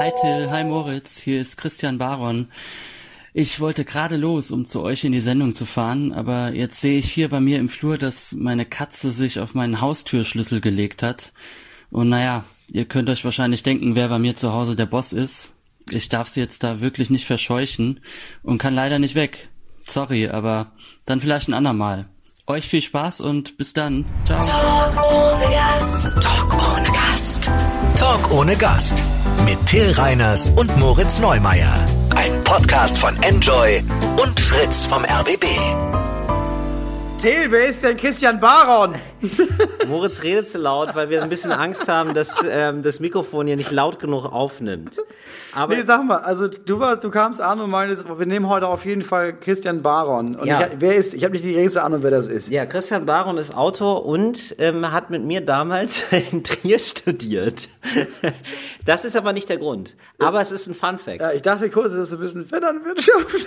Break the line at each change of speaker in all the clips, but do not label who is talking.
Hi Till, hi Moritz, hier ist Christian Baron. Ich wollte gerade los, um zu euch in die Sendung zu fahren, aber jetzt sehe ich hier bei mir im Flur, dass meine Katze sich auf meinen Haustürschlüssel gelegt hat. Und naja, ihr könnt euch wahrscheinlich denken, wer bei mir zu Hause der Boss ist. Ich darf sie jetzt da wirklich nicht verscheuchen und kann leider nicht weg. Sorry, aber dann vielleicht ein andermal. Euch viel Spaß und bis dann. Ciao.
Talk ohne Gast. Talk ohne Gast.
Talk ohne Gast. Mit Till Reiners und Moritz Neumeier. Ein Podcast von Enjoy und Fritz vom RBB.
Till, wer ist denn Christian Baron?
Moritz redet zu laut, weil wir ein bisschen Angst haben, dass ähm, das Mikrofon hier nicht laut genug aufnimmt.
Aber nee, sag mal, also du warst, du kamst an und meintest, wir nehmen heute auf jeden Fall Christian Baron. Und
Ja.
ich, wer ist? Ich habe nicht die geringste Ahnung, wer das ist.
ja, Christian Baron ist Autor und ähm, hat mit mir damals in Trier studiert. Das ist aber nicht der Grund. Aber es ist ein Fun Fact.
Ja, ich dachte kurz, das ist ein bisschen Vetternwirtschaft.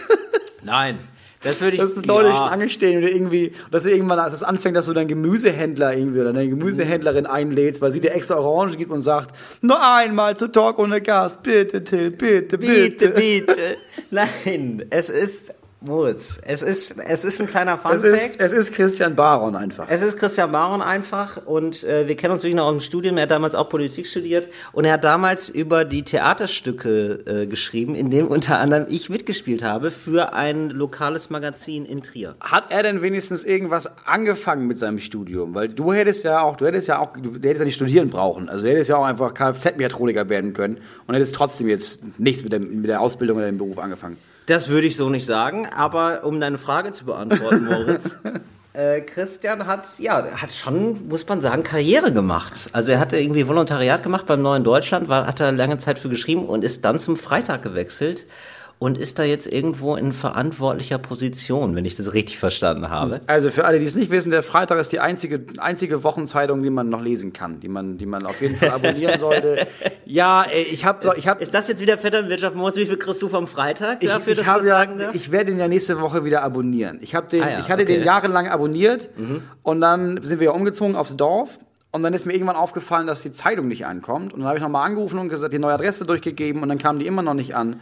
Nein. Das würde ich
Dass es Leute
ja.
nicht angestehen oder irgendwie, dass irgendwann als das anfängt, dass du deinen Gemüsehändler irgendwie oder deine Gemüsehändlerin einlädst, weil sie dir extra Orangen gibt und sagt, nur einmal zu Talk ohne Gast, bitte Till, bitte, bitte.
Bitte, bitte. Nein, es ist Moritz. Es ist, es ist ein kleiner Fun
Es ist, es ist Christian Baron einfach.
Es ist Christian Baron einfach und äh, wir kennen uns wirklich noch aus dem Studium. Er hat damals auch Politik studiert und er hat damals über die Theaterstücke äh, geschrieben, in dem unter anderem ich mitgespielt habe für ein lokales Magazin in Trier.
Hat er denn wenigstens irgendwas angefangen mit seinem Studium? Weil du hättest ja auch, du hättest ja auch, du hättest ja nicht studieren brauchen. Also du hättest ja auch einfach Kfz-Mechatroniker werden können und hättest trotzdem jetzt nichts mit, dem, mit der Ausbildung oder dem Beruf angefangen.
Das würde ich so nicht sagen, aber um deine Frage zu beantworten, Moritz. Äh, Christian hat, ja, hat schon, muss man sagen, Karriere gemacht. Also er hatte irgendwie Volontariat gemacht beim Neuen Deutschland, war, hat er lange Zeit für geschrieben und ist dann zum Freitag gewechselt und ist da jetzt irgendwo in verantwortlicher Position, wenn ich das richtig verstanden habe.
Also für alle, die es nicht wissen, der Freitag ist die einzige, einzige Wochenzeitung, die man noch lesen kann, die man, die man auf jeden Fall abonnieren sollte. Ja, ich habe, ich habe,
Ist das jetzt wieder Vetternwirtschaft, Moritz? Wie viel kriegst du vom Freitag
ich,
dafür,
ich
dass du
ja,
sagen darfst?
ich werde ihn ja nächste Woche wieder abonnieren. Ich den,
Ah ja,
ich hatte den
okay. Mhm.
jahrelang abonniert und dann sind wir ja umgezogen aufs Dorf. Und dann ist mir irgendwann aufgefallen, dass die Zeitung nicht ankommt. Und dann habe ich nochmal angerufen und gesagt, die neue Adresse durchgegeben und dann kam die immer noch nicht an.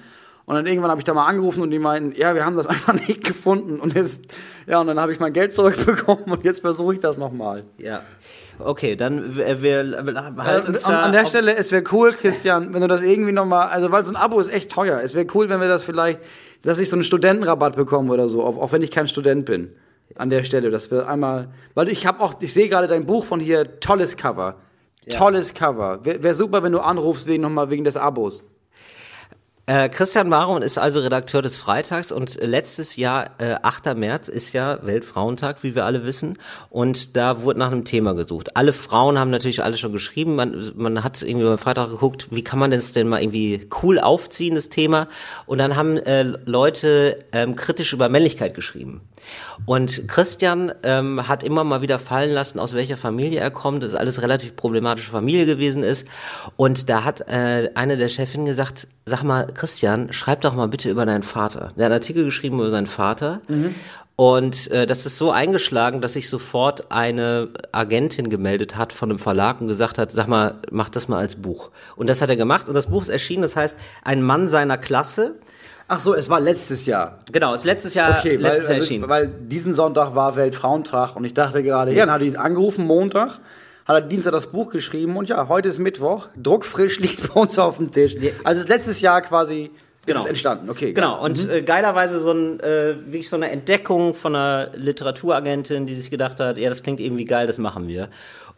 Und dann irgendwann habe ich da mal angerufen und die meinten, ja, wir haben das einfach nicht gefunden. Und jetzt, ja, und dann habe ich mein Geld zurückbekommen und jetzt versuche ich das nochmal.
ja. Okay, dann wir, wir halt uns
an,
da
an der Stelle, es wäre cool, Christian, wenn du das irgendwie nochmal, also weil so ein Abo ist echt teuer. Es wäre cool, wenn wir das vielleicht, dass ich so einen Studentenrabatt bekomme oder so, auch, auch wenn ich kein Student bin. An der Stelle, dass wir einmal, weil ich habe auch, ich sehe gerade dein Buch von hier, tolles Cover. Tolles Cover. Wäre wär super, wenn du anrufst wegen nochmal wegen des Abos.
Äh, Christian Baron ist also Redakteur des Freitags und letztes Jahr, äh, 8. März, ist ja Weltfrauentag, wie wir alle wissen. Und da wurde nach einem Thema gesucht. Alle Frauen haben natürlich alle schon geschrieben. Man, man hat irgendwie beim Freitag geguckt, wie kann man das denn mal irgendwie cool aufziehen, das Thema. Und dann haben äh, Leute ähm, kritisch über Männlichkeit geschrieben. Und Christian ähm, hat immer mal wieder fallen lassen, aus welcher Familie er kommt, dass alles relativ problematische Familie gewesen ist. Und da hat äh, eine der Chefinnen gesagt, sag mal, Christian, schreib doch mal bitte über deinen Vater. Der hat einen Artikel geschrieben über seinen Vater. Und äh, das ist so eingeschlagen, dass sich sofort eine Agentin gemeldet hat von einem Verlag und gesagt hat, sag mal, mach das mal als Buch. Und das hat er gemacht und das Buch ist erschienen, das heißt, ein Mann seiner Klasse.
Ach so, es war letztes Jahr.
Genau, ist letztes Jahr,
Okay, weil,
letztes Jahr
also,
erschienen.
weil diesen Sonntag war Weltfrauentag und ich dachte gerade, ja, dann hat er angerufen, Montag, hat er Dienstag das Buch geschrieben und ja, heute ist Mittwoch, druckfrisch liegt bei uns auf dem Tisch. Also es ist letztes Jahr quasi ist es entstanden, okay.
Genau, und äh, geilerweise so ein, äh, wirklich so eine Entdeckung von einer Literaturagentin, die sich gedacht hat, ja, das klingt irgendwie geil, das machen wir.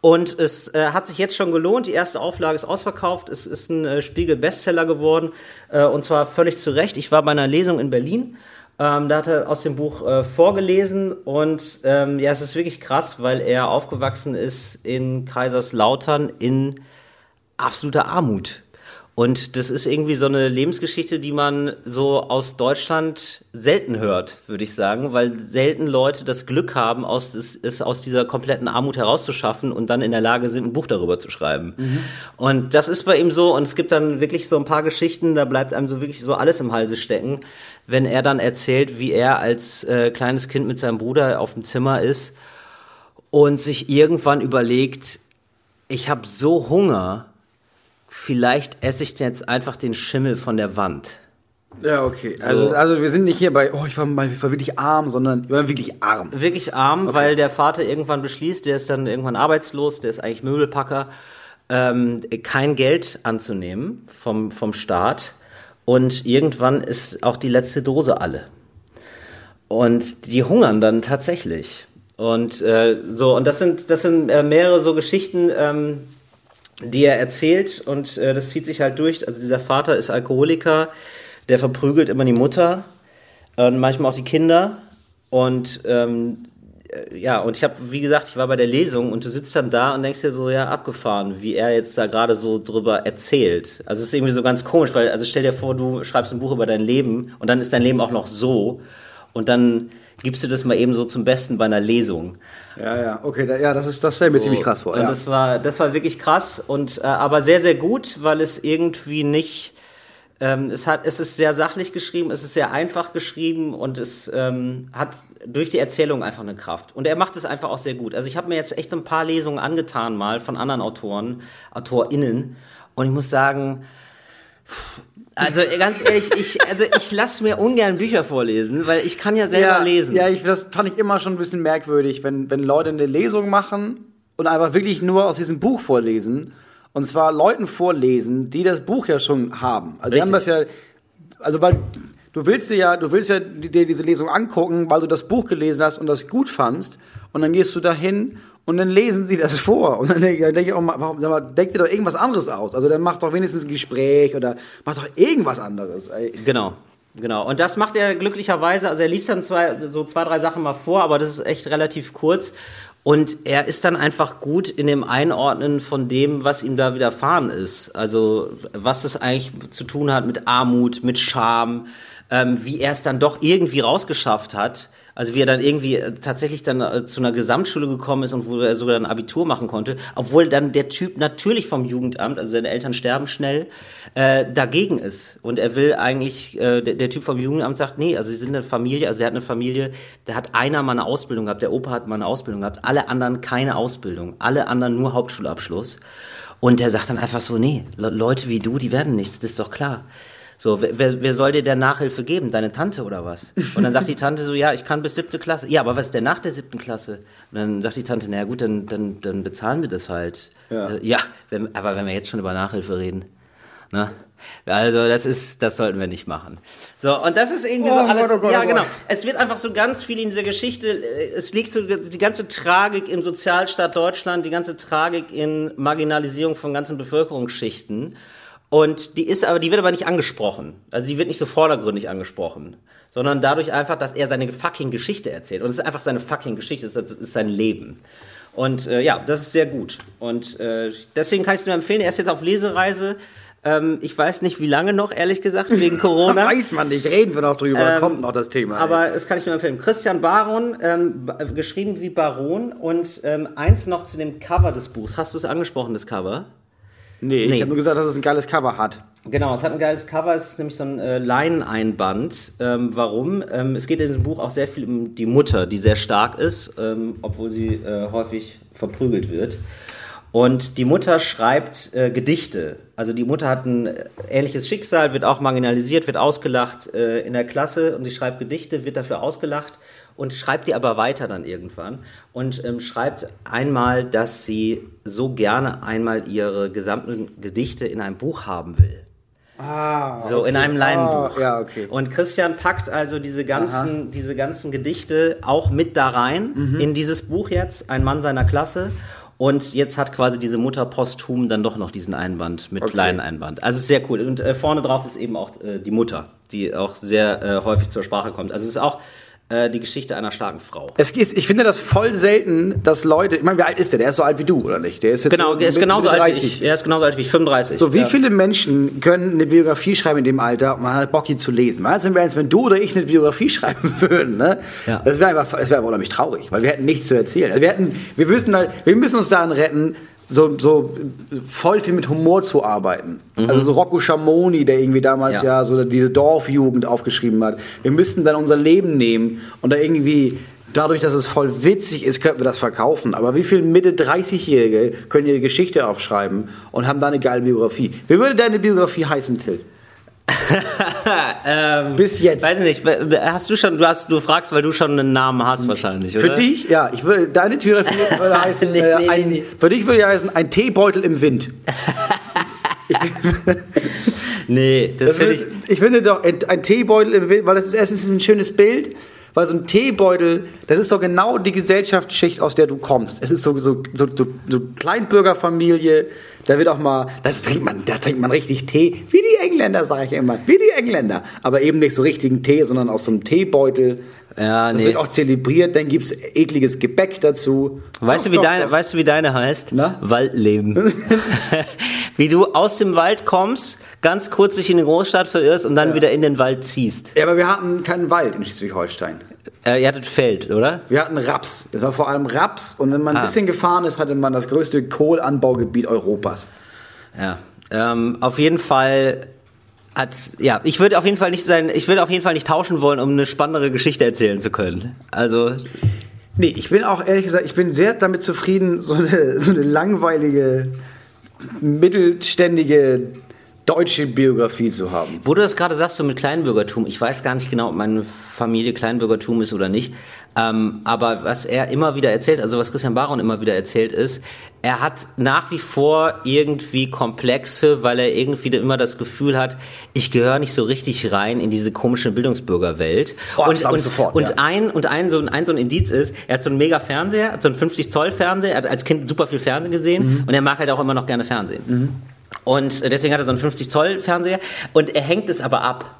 Und es äh, hat sich jetzt schon gelohnt, die erste Auflage ist ausverkauft, es ist ein äh, Spiegel-Bestseller geworden. Äh, und zwar völlig zu Recht. Ich war bei einer Lesung in Berlin, ähm, da hat er aus dem Buch äh, vorgelesen. Und ähm, ja, es ist wirklich krass, weil er aufgewachsen ist in Kaiserslautern in absoluter Armut. Und das ist irgendwie so eine Lebensgeschichte, die man so aus Deutschland selten hört, würde ich sagen, weil selten Leute das Glück haben, aus, es, es aus dieser kompletten Armut herauszuschaffen und dann in der Lage sind, ein Buch darüber zu schreiben. Und das ist bei ihm so, und es gibt dann wirklich so ein paar Geschichten, da bleibt einem so wirklich so alles im Halse stecken, wenn er dann erzählt, wie er als äh, kleines Kind mit seinem Bruder auf dem Zimmer ist und sich irgendwann überlegt, ich habe so Hunger, vielleicht esse ich jetzt einfach den Schimmel von der Wand.
Ja, okay. Also,
So.
also wir sind nicht hier bei, oh, ich war, mal, ich war wirklich arm, sondern wir waren wirklich arm.
Wirklich arm, weil der Vater irgendwann beschließt, der ist dann irgendwann arbeitslos, der ist eigentlich Möbelpacker, ähm, kein Geld anzunehmen vom, vom Staat. Und irgendwann ist auch die letzte Dose alle. Und die hungern dann tatsächlich. Und äh, so, und das sind, das sind äh, mehrere so Geschichten, ähm, die er erzählt und äh, das zieht sich halt durch. Also dieser Vater ist Alkoholiker, der verprügelt immer die Mutter und manchmal auch die Kinder. Und ähm, äh, ja, und ich habe, wie gesagt, ich war bei der Lesung und du sitzt dann da und denkst dir so, ja, abgefahren, wie er jetzt da gerade so drüber erzählt. Also es ist irgendwie so ganz komisch, weil, also stell dir vor, du schreibst ein Buch über dein Leben und dann ist dein Leben auch noch so und dann gibst du das mal eben so zum Besten bei einer Lesung.
Ja, ja, okay, da, ja, das ist, das stelle ich mir ziemlich krass vor.
Und
Ja.
das war, das war wirklich krass und äh, aber sehr, sehr gut, weil es irgendwie nicht, ähm, es hat, es ist sehr sachlich geschrieben, es ist sehr einfach geschrieben und es ähm, hat durch die Erzählung einfach eine Kraft. Und er macht es einfach auch sehr gut. Also ich habe mir jetzt echt ein paar Lesungen angetan mal von anderen Autoren, AutorInnen und ich muss sagen, also ganz ehrlich, ich, also ich lasse mir ungern Bücher vorlesen, weil ich kann ja selber
ja,
lesen.
Ja, ich, das fand ich immer schon ein bisschen merkwürdig, wenn, wenn Leute eine Lesung machen und einfach wirklich nur aus diesem Buch vorlesen. Und zwar Leuten vorlesen, die das Buch ja schon haben. Also die haben das
Richtig.
ja, also weil du willst dir ja, du willst ja dir diese Lesung angucken, weil du das Buch gelesen hast und das gut fandst. Und dann gehst du dahin und dann lesen sie das vor. Und dann denke denk ich auch mal, warum, mal, denk dir doch irgendwas anderes aus. Also dann mach doch wenigstens ein Gespräch oder mach doch irgendwas anderes.
Genau, genau. Und das macht er glücklicherweise. Also er liest dann zwei, so zwei, drei Sachen mal vor, aber das ist echt relativ kurz. Und er ist dann einfach gut in dem Einordnen von dem, was ihm da widerfahren ist. Also was es eigentlich zu tun hat mit Armut, mit Scham, ähm, wie er es dann doch irgendwie rausgeschafft hat. Also wie er dann irgendwie äh, tatsächlich dann äh, zu einer Gesamtschule gekommen ist und wo er sogar ein Abitur machen konnte, obwohl dann der Typ natürlich vom Jugendamt, also seine Eltern sterben schnell, äh, dagegen ist. Und er will eigentlich, äh, der, der Typ vom Jugendamt sagt, nee, also sie sind eine Familie, also er hat eine Familie, da hat einer mal eine Ausbildung gehabt, der Opa hat mal eine Ausbildung gehabt, alle anderen keine Ausbildung, alle anderen nur Hauptschulabschluss. Und der sagt dann einfach so, nee, Le Leute wie du, die werden nichts, das ist doch klar. So, wer- wer, soll dir der Nachhilfe geben? Deine Tante oder was? Und dann sagt die Tante so, ja, ich kann bis siebte Klasse. Ja, aber was ist denn nach der siebten Klasse? Und dann sagt die Tante, naja gut, dann, dann, dann bezahlen wir das halt.
Ja.
Also, ja wenn, aber wenn wir jetzt schon über Nachhilfe reden. Ne? Also das ist, das sollten wir nicht machen. So, und das ist irgendwie so
Oh
alles.
Gott, oh Gott,
ja,
oh
genau. Es wird einfach so ganz viel in dieser Geschichte, äh, es liegt so die ganze Tragik im Sozialstaat Deutschland, die ganze Tragik in Marginalisierung von ganzen Bevölkerungsschichten. Und die ist aber, die wird aber nicht angesprochen. Also die wird nicht so vordergründig angesprochen. Sondern dadurch einfach, dass er seine fucking Geschichte erzählt. Und es ist einfach seine fucking Geschichte, es ist, sein Leben. Und äh, ja, das ist sehr gut. Und äh, deswegen kann ich es nur empfehlen. Er ist jetzt auf Lesereise. Ähm, ich weiß nicht, wie lange noch, ehrlich gesagt, wegen Corona.
Weiß man nicht, reden wir noch drüber,
Ähm,
kommt noch das Thema. ey.
Aber das kann ich nur empfehlen. Christian Baron, ähm, geschrieben wie Baron. Und ähm, eins noch zu dem Cover des Buchs. Hast du es angesprochen, das Cover?
Nee,
nee.
ich habe nur gesagt, dass es ein geiles Cover hat.
Genau, es hat ein geiles Cover, es ist nämlich so ein äh, Leineneinband. Ähm, warum? Ähm, es geht in dem Buch auch sehr viel um die Mutter, die sehr stark ist, ähm, obwohl sie äh, häufig verprügelt wird. Und die Mutter schreibt äh, Gedichte. Also die Mutter hat ein äh, ähnliches Schicksal, wird auch marginalisiert, wird ausgelacht äh, in der Klasse und sie schreibt Gedichte, wird dafür ausgelacht und schreibt die aber weiter dann irgendwann und ähm, schreibt einmal, dass sie so gerne einmal ihre gesamten Gedichte in einem Buch haben will.
Ah,
So in einem Leinenbuch.
Ah, ja, okay.
Und Christian packt also diese ganzen, diese ganzen Gedichte auch mit da rein
Mhm.
in dieses Buch jetzt, ein Mann seiner Klasse. Und jetzt hat quasi diese Mutter posthum dann doch noch diesen Einband mit
Okay.
Leineneinband. Also ist sehr cool. Und äh, vorne drauf ist eben auch äh, die Mutter, die auch sehr äh, häufig zur Sprache kommt. Also es ist auch äh, die Geschichte einer starken Frau.
Es ist, ich finde das voll selten, dass Leute, ich meine, wie alt ist der? Der ist so alt wie du, oder nicht? Der ist jetzt
Genau,
so
er ist
Mitte-
genauso alt wie ich. Er ist genauso alt wie ich, 35.
So, wie
ja.
viele Menschen können eine Biografie schreiben in dem Alter und man hat Bock, die zu lesen? Mal als wenn, wenn du oder ich eine Biografie schreiben würden, ne?
Ja.
Das wäre einfach, das wäre unheimlich traurig, weil wir hätten nichts zu erzählen. Also wir hätten, wir wüssten halt, wir müssen uns daran retten, so, so voll viel mit Humor zu arbeiten. Also so Rocco Schamoni, der irgendwie damals ja.
Ja.
so diese Dorfjugend aufgeschrieben hat. Wir müssten dann unser Leben nehmen und da irgendwie dadurch, dass es voll witzig ist, könnten wir das verkaufen. Aber wie viele Mitte 30-Jährige können ihre Geschichte aufschreiben und haben da eine geile Biografie? Wie würde deine Biografie heißen, Till?
ähm,
Bis jetzt.
Weiß ich nicht, hast du schon, du hast, du fragst, weil du schon einen Namen hast wahrscheinlich, oder?
Für dich, ja, ich würde, deine Biografie würde heißen,
Nee,
äh,
nee,
ein,
nee,
für dich würde ja heißen, ein Teebeutel im Wind.
Nee, das,
Das
finde ich,
ich, finde doch, ein, ein Teebeutel im Wind, weil das ist erstens ein schönes Bild, weil so ein Teebeutel, das ist doch genau die Gesellschaftsschicht, aus der du kommst. Es ist so, so, so, so, so Kleinbürgerfamilie, da wird auch mal, da trinkt man, da trinkt man richtig Tee, wie die Engländer, sage ich immer, wie die Engländer. Aber eben nicht so richtigen Tee, sondern aus so einem Teebeutel.
Ja,
das
nee.
wird auch zelebriert, dann gibt's ekliges Gebäck dazu.
weißt du,
Doch,
wie
doch,
deine,
doch.
weißt du, wie deine heißt?
Na?
Waldleben. wie du aus dem Wald kommst, ganz kurz dich in die Großstadt verirrst und dann wieder in den Wald ziehst.
Ja, aber wir hatten keinen Wald in Schleswig-Holstein.
Äh, ihr hattet Feld, oder?
Wir hatten Raps. Das war vor allem Raps. Und wenn man ein
Ah.
bisschen gefahren ist, hatte man das größte Kohlanbaugebiet Europas.
Ja. Ähm, auf jeden Fall hat, ja, ich würde auf jeden Fall nicht sein, ich würde auf jeden Fall nicht tauschen wollen, um eine spannendere Geschichte erzählen zu können. Also,
Nee, ich bin auch ehrlich gesagt, ich bin sehr damit zufrieden, so eine, so eine langweilige, mittelständige deutsche Biografie zu haben.
Wo du das gerade sagst, so mit Kleinbürgertum, ich weiß gar nicht genau, ob meine Familie Kleinbürgertum ist oder nicht. Ähm, aber was er immer wieder erzählt, also was Christian Baron immer wieder erzählt, ist, er hat nach wie vor irgendwie Komplexe, weil er irgendwie immer das Gefühl hat, ich gehöre nicht so richtig rein in diese komische Bildungsbürgerwelt.
Das
und und,
sofort,
und
ja.
ein und ein so, ein so ein Indiz ist, er hat so einen mega Fernseher, so einen 50 Zoll Fernseher, er hat als Kind super viel Fernsehen gesehen
Mhm.
und er mag halt auch immer noch gerne Fernsehen. Und deswegen hat er so einen 50 Zoll Fernseher und er hängt es aber ab.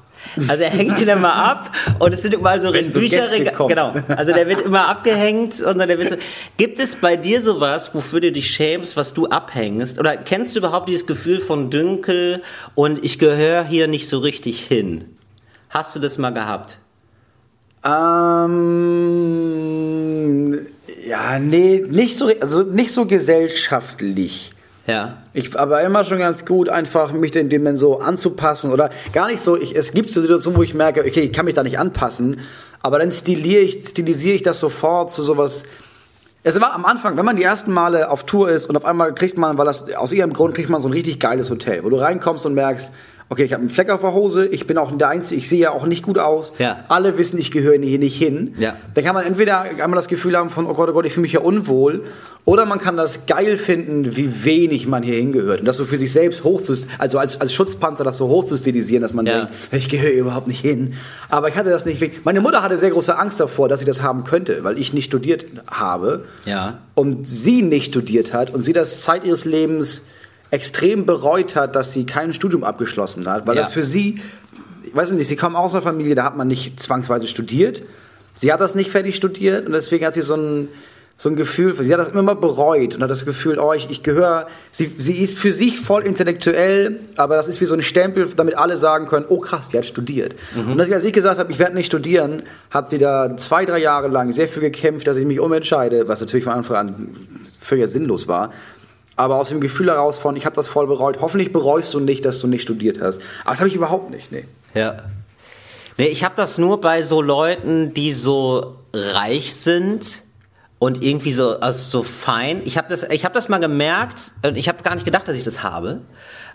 Also er hängt ihn immer ab und es sind überall so
Wenn so
Bücherregale.
Kommen.
Genau. Also der wird immer abgehängt und dann der wird so. Gibt es bei dir sowas, wofür du dich schämst, was du abhängst? Oder kennst du überhaupt dieses Gefühl von Dünkel und ich gehöre hier nicht so richtig hin? Hast du das mal gehabt?
Ähm, ja, nee, nicht so, also nicht so gesellschaftlich.
Ja.
Ich aber immer schon ganz gut, einfach mich dem dann so anzupassen oder gar nicht so. Ich, es gibt so Situationen, wo ich merke, okay, ich kann mich da nicht anpassen, aber dann stiliere ich, stilisiere ich das sofort zu sowas. Es war am Anfang, wenn man die ersten Male auf Tour ist und auf einmal kriegt man, weil das aus irgendeinem Grund kriegt man so ein richtig geiles Hotel, wo du reinkommst und merkst, okay, ich habe einen Fleck auf der Hose, ich bin auch der Einzige, ich sehe ja auch nicht gut aus.
Ja.
Alle wissen, ich gehöre hier nicht hin.
Ja.
Dann kann man entweder einmal das Gefühl haben von, oh Gott, oh Gott, ich fühle mich hier unwohl, oder man kann das geil finden, wie wenig man hier hingehört. Und das so für sich selbst hoch zu, also als, als Schutzpanzer das so hoch zu stilisieren, dass man
Ja.
denkt, ich gehöre hier überhaupt nicht hin. Aber ich hatte das nicht. wirklich- Meine Mutter hatte sehr große Angst davor, dass sie das haben könnte, weil ich nicht studiert habe.
Ja.
Und sie nicht studiert hat und sie das Zeit ihres Lebens extrem bereut hat, dass sie kein Studium abgeschlossen hat, weil
Ja.
das für sie, ich weiß nicht, sie kommen aus einer Familie, da hat man nicht zwangsweise studiert. Sie hat das nicht fertig studiert und deswegen hat sie so ein, so ein Gefühl, sie hat das immer mal bereut und hat das Gefühl, oh, ich, ich gehöre, sie, sie ist für sich voll intellektuell, aber das ist wie so ein Stempel, damit alle sagen können, oh krass, die hat studiert. Und als ich, als ich gesagt habe, ich werde nicht studieren, hat sie da zwei, drei Jahre lang sehr viel gekämpft, dass ich mich umentscheide, was natürlich von Anfang an völlig sinnlos war. Aber aus dem Gefühl heraus von, ich habe das voll bereut. Hoffentlich bereust du nicht, dass du nicht studiert hast. Aber das habe ich überhaupt nicht, nee.
Ja. Nee, ich habe das nur bei so Leuten, die so reich sind und irgendwie so also so fein. Ich habe das ich habe das mal gemerkt und ich habe gar nicht gedacht, dass ich das habe.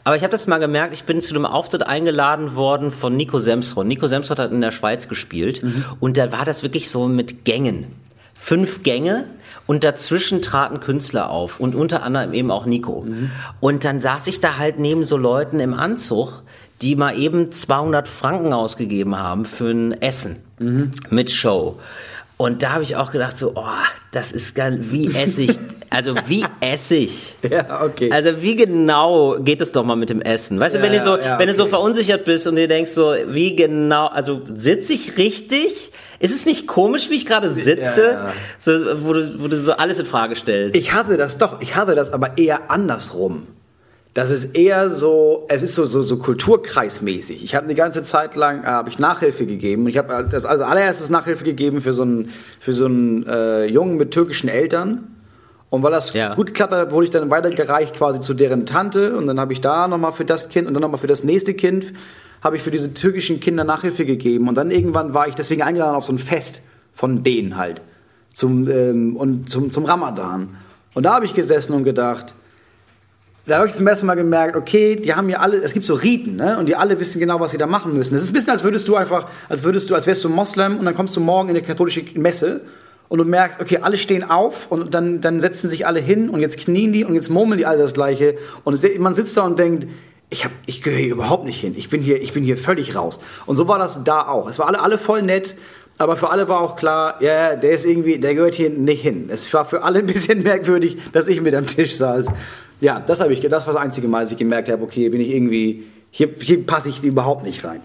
Aber ich habe das mal gemerkt, ich bin zu einem Auftritt eingeladen worden von Nico Semsrott. Nico Semsrott hat in der Schweiz gespielt und da war das wirklich so mit Gängen. Fünf Gänge und dazwischen traten Künstler auf und unter anderem eben auch Nico. Und dann saß ich da halt neben so Leuten im Anzug, die mal eben 200 Franken ausgegeben haben für ein Essen mit Show. Und da habe ich auch gedacht so, oh, das ist geil, wie Essig, also wie Essig.
Ja, okay.
Also wie genau geht es doch mal mit dem Essen? Weißt du,
Ja,
wenn du so,
ja,
wenn du so
okay.
verunsichert bist und dir denkst so, wie genau, also sitze ich richtig? Ist es nicht komisch, wie ich gerade sitze?
Ja.
So, wo, du, wo du so alles in Frage stellst.
Ich hatte das doch, ich hatte das aber eher andersrum. Das ist eher so, es ist so, so, so kulturkreismäßig. Ich habe eine ganze Zeit lang, äh, habe ich Nachhilfe gegeben. Ich habe das als allererstes Nachhilfe gegeben für so einen, für so einen äh, Jungen mit türkischen Eltern. Und weil das
Ja.
gut geklappt hat, wurde ich dann weitergereicht quasi zu deren Tante. Und dann habe ich da nochmal für das Kind und dann nochmal für das nächste Kind, habe ich für diese türkischen Kinder Nachhilfe gegeben. Und dann irgendwann war ich deswegen eingeladen auf so ein Fest von denen halt. zum, ähm, und zum, zum Ramadan. Und da habe ich gesessen und gedacht, da habe ich zum ersten Mal gemerkt, okay, die haben ja alle, es gibt so Riten, ne? Und die alle wissen genau, was sie da machen müssen. Es ist ein bisschen, als würdest du einfach, als würdest du, als wärst du Moslem und dann kommst du morgen in eine katholische Messe und du merkst, okay, alle stehen auf und dann, dann setzen sich alle hin und jetzt knien die und jetzt murmeln die alle das Gleiche. Und man sitzt da und denkt, ich, hab, ich gehöre hier überhaupt nicht hin. Ich bin hier, ich bin hier völlig raus. Und so war das da auch. Es war alle, alle voll nett. Aber für alle war auch klar, ja, der ist irgendwie, der gehört hier nicht hin. Es war für alle ein bisschen merkwürdig, dass ich mit am Tisch saß. Ja, das habe ich, das war das einzige Mal, dass ich gemerkt habe, okay, bin ich irgendwie, hier, hier passe ich überhaupt nicht rein.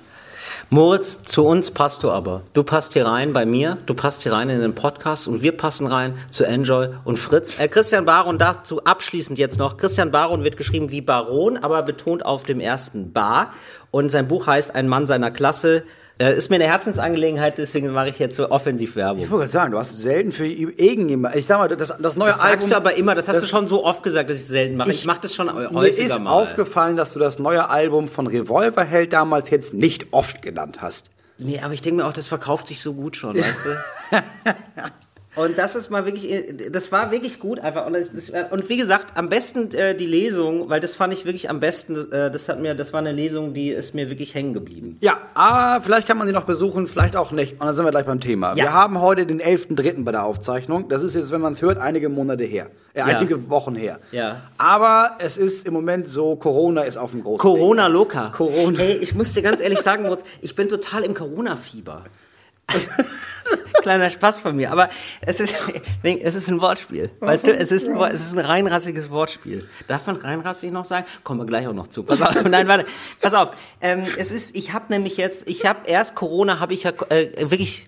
Moritz, zu uns passt du aber. Du passt hier rein bei mir, du passt hier rein in den Podcast und wir passen rein zu Enjoy und Fritz. Äh, Christian Baron dazu abschließend jetzt noch. Christian Baron wird geschrieben wie Baron, aber betont auf dem ersten Bar. Und sein Buch heißt Ein Mann seiner Klasse. Äh, ist mir eine Herzensangelegenheit, deswegen mache ich jetzt so offensiv Werbung.
Ich wollte gerade sagen, du hast selten für irgendjemand, ich sag mal, das, das neue
Das
Album.
sagst du aber immer, das hast
das-
du schon so oft gesagt, dass ich es selten mache. Ich, mache das schon
Mir
häufiger
ist
mal.
aufgefallen, dass du das neue Album von Revolverheld damals jetzt nicht oft genannt hast.
Nee, aber ich denke mir auch, das verkauft sich so gut schon, weißt du? Und das ist mal wirklich, das war wirklich gut einfach. Und, das, und wie gesagt, am besten äh, die Lesung, weil das fand ich wirklich am besten. Äh, das hat mir, das war eine Lesung, die ist mir wirklich hängen geblieben.
Ja, ah, vielleicht kann man sie noch besuchen, vielleicht auch nicht. Und dann sind wir gleich beim Thema.
Ja.
Wir haben heute den 11.3. bei der Aufzeichnung. Das ist jetzt, wenn man es hört, einige Monate her. Äh,
Ja.
einige Wochen her.
Ja.
Aber es ist im Moment so, Corona ist auf dem großen
Corona
Ding. Corona.
Ey, ich muss dir ganz ehrlich sagen, ich bin total im Corona-Fieber. Kleiner Spaß von mir, aber es ist, es ist ein Wortspiel. Weißt du, es ist, ein, es ist ein reinrassiges Wortspiel. Darf man reinrassig noch sagen? Kommen wir gleich auch noch zu. Pass auf, nein, warte, pass auf. Ähm, es ist, ich habe nämlich jetzt, ich habe erst Corona, habe ich ja äh, wirklich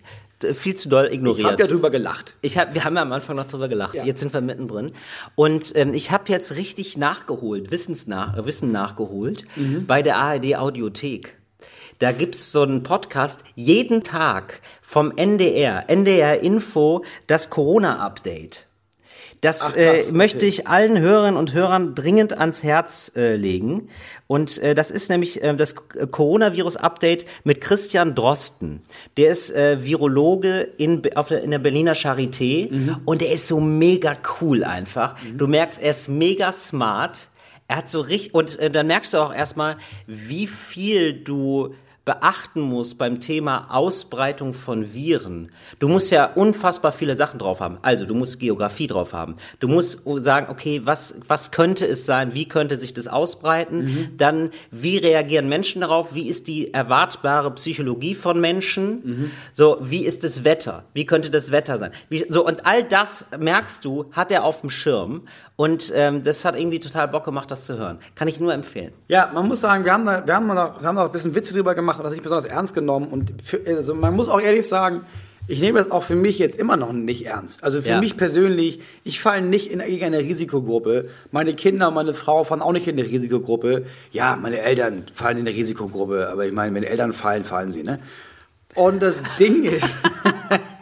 viel zu doll
Ich
ignoriert.
habe ja drüber gelacht.
Ich hab, wir haben ja am Anfang noch drüber gelacht.
Ja.
Jetzt sind wir mittendrin. Und ähm, ich habe jetzt richtig nachgeholt, Wissensnach, äh, Wissen nachgeholt
Mhm.
bei der ARD Audiothek. Da gibt's so einen Podcast jeden Tag vom NDR, NDR Info, das Corona-Update. Das
Ach, krass,
äh,
okay.
möchte ich allen Hörerinnen und Hörern dringend ans Herz äh, legen. Und äh, das ist nämlich äh, das Coronavirus-Update mit Christian Drosten. Der ist äh, Virologe in, auf der, in der Berliner Charité
Mhm.
und der ist so mega cool einfach. Du merkst, er ist mega smart. Er hat so richtig, und äh, dann merkst du auch erstmal, wie viel du beachten musst beim Thema Ausbreitung von Viren. Du musst ja unfassbar viele Sachen drauf haben. Also, du musst Geografie drauf haben. Du musst sagen, okay, was, was könnte es sein? Wie könnte sich das ausbreiten? Dann, wie reagieren Menschen darauf? Wie ist die erwartbare Psychologie von Menschen? So, wie ist das Wetter? Wie könnte das Wetter sein? Wie, so, und all das merkst du, hat er auf dem Schirm. Und ähm, das hat irgendwie total Bock gemacht, das zu hören. Kann ich nur empfehlen.
Ja, man muss sagen, wir haben da, wir haben da, wir haben da ein bisschen Witze drüber gemacht und das nicht besonders ernst genommen. Und für, also man muss auch ehrlich sagen, ich nehme das auch für mich jetzt immer noch nicht ernst. Also für
Ja.
mich persönlich, ich falle nicht in irgendeine Risikogruppe. Meine Kinder, meine Frau fallen auch nicht in eine Risikogruppe. Ja, meine Eltern fallen in eine Risikogruppe, aber ich meine, wenn Eltern fallen, fallen sie, ne? Und das Ding ist,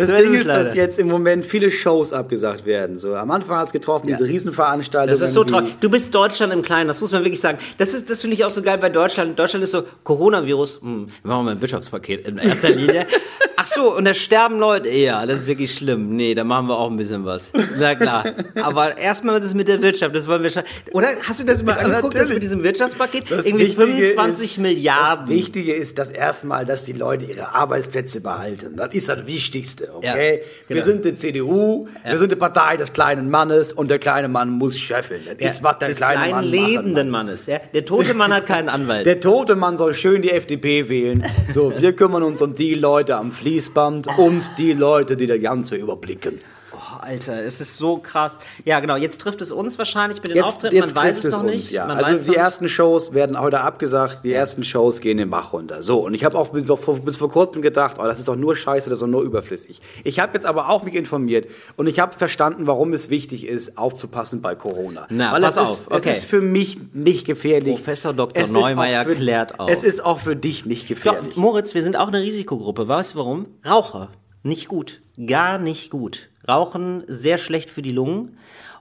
das
So ist
Ding
es
ist, dass jetzt im Moment viele Shows abgesagt werden. So, am Anfang hat es getroffen, diese Riesenveranstaltung.
Das ist so traurig. Du bist Deutschland im Kleinen, das muss man wirklich sagen. Das ist, das finde ich auch so geil bei Deutschland. Deutschland ist so Coronavirus. Hm, wir machen mal ein Wirtschaftspaket in erster Linie. Ach so, und da sterben Leute. Ja, das ist wirklich schlimm. Nee, da machen wir auch ein bisschen was. Na klar. Aber erstmal das mit der Wirtschaft, das wollen wir schon. Oder hast du das mal
Ja,
angeguckt, das
natürlich.
mit diesem Wirtschaftspaket?
Das
Irgendwie
Wichtige
25
ist,
Milliarden.
Das Wichtige ist das erstmal, dass die Leute ihre Arbeitsplätze behalten. Das ist das Wichtigste, okay?
Ja,
Wir
genau.
sind die CDU, wir sind die Partei des kleinen Mannes und der kleine Mann muss scheffeln. Das
Ja,
ist, was der
des
kleine
kleinen
Mann
lebenden
machen
Mannes. Ja? Der tote Mann hat keinen Anwalt.
Der tote Mann soll schön die FDP wählen. So, wir kümmern uns um die Leute am Fließband und die Leute, die das Ganze überblicken.
Alter, es ist so krass. Ja, genau. Jetzt trifft es uns wahrscheinlich mit den
Jetzt,
Auftritten.
jetzt
Man weiß es noch
uns,
nicht.
Ja.
Man
Also die ersten Shows werden heute abgesagt, die ersten Shows gehen den Bach runter. So, und ich habe auch bis, vor, bis vor kurzem gedacht, oh, das ist doch nur Scheiße, das ist doch nur überflüssig. Ich habe jetzt aber auch mich informiert und ich habe verstanden, warum es wichtig ist, aufzupassen bei Corona.
Na,
Weil
pass
es
auf,
ist,
okay.
Es ist für mich nicht gefährlich.
Professor Dr.
Es
Neumeier
für-
klärt auf.
Es ist auch für dich nicht gefährlich.
Doch, Moritz, wir sind auch eine Risikogruppe. Weißt du warum? Raucher. Nicht gut. Gar nicht gut. Rauchen sehr schlecht für die Lungen.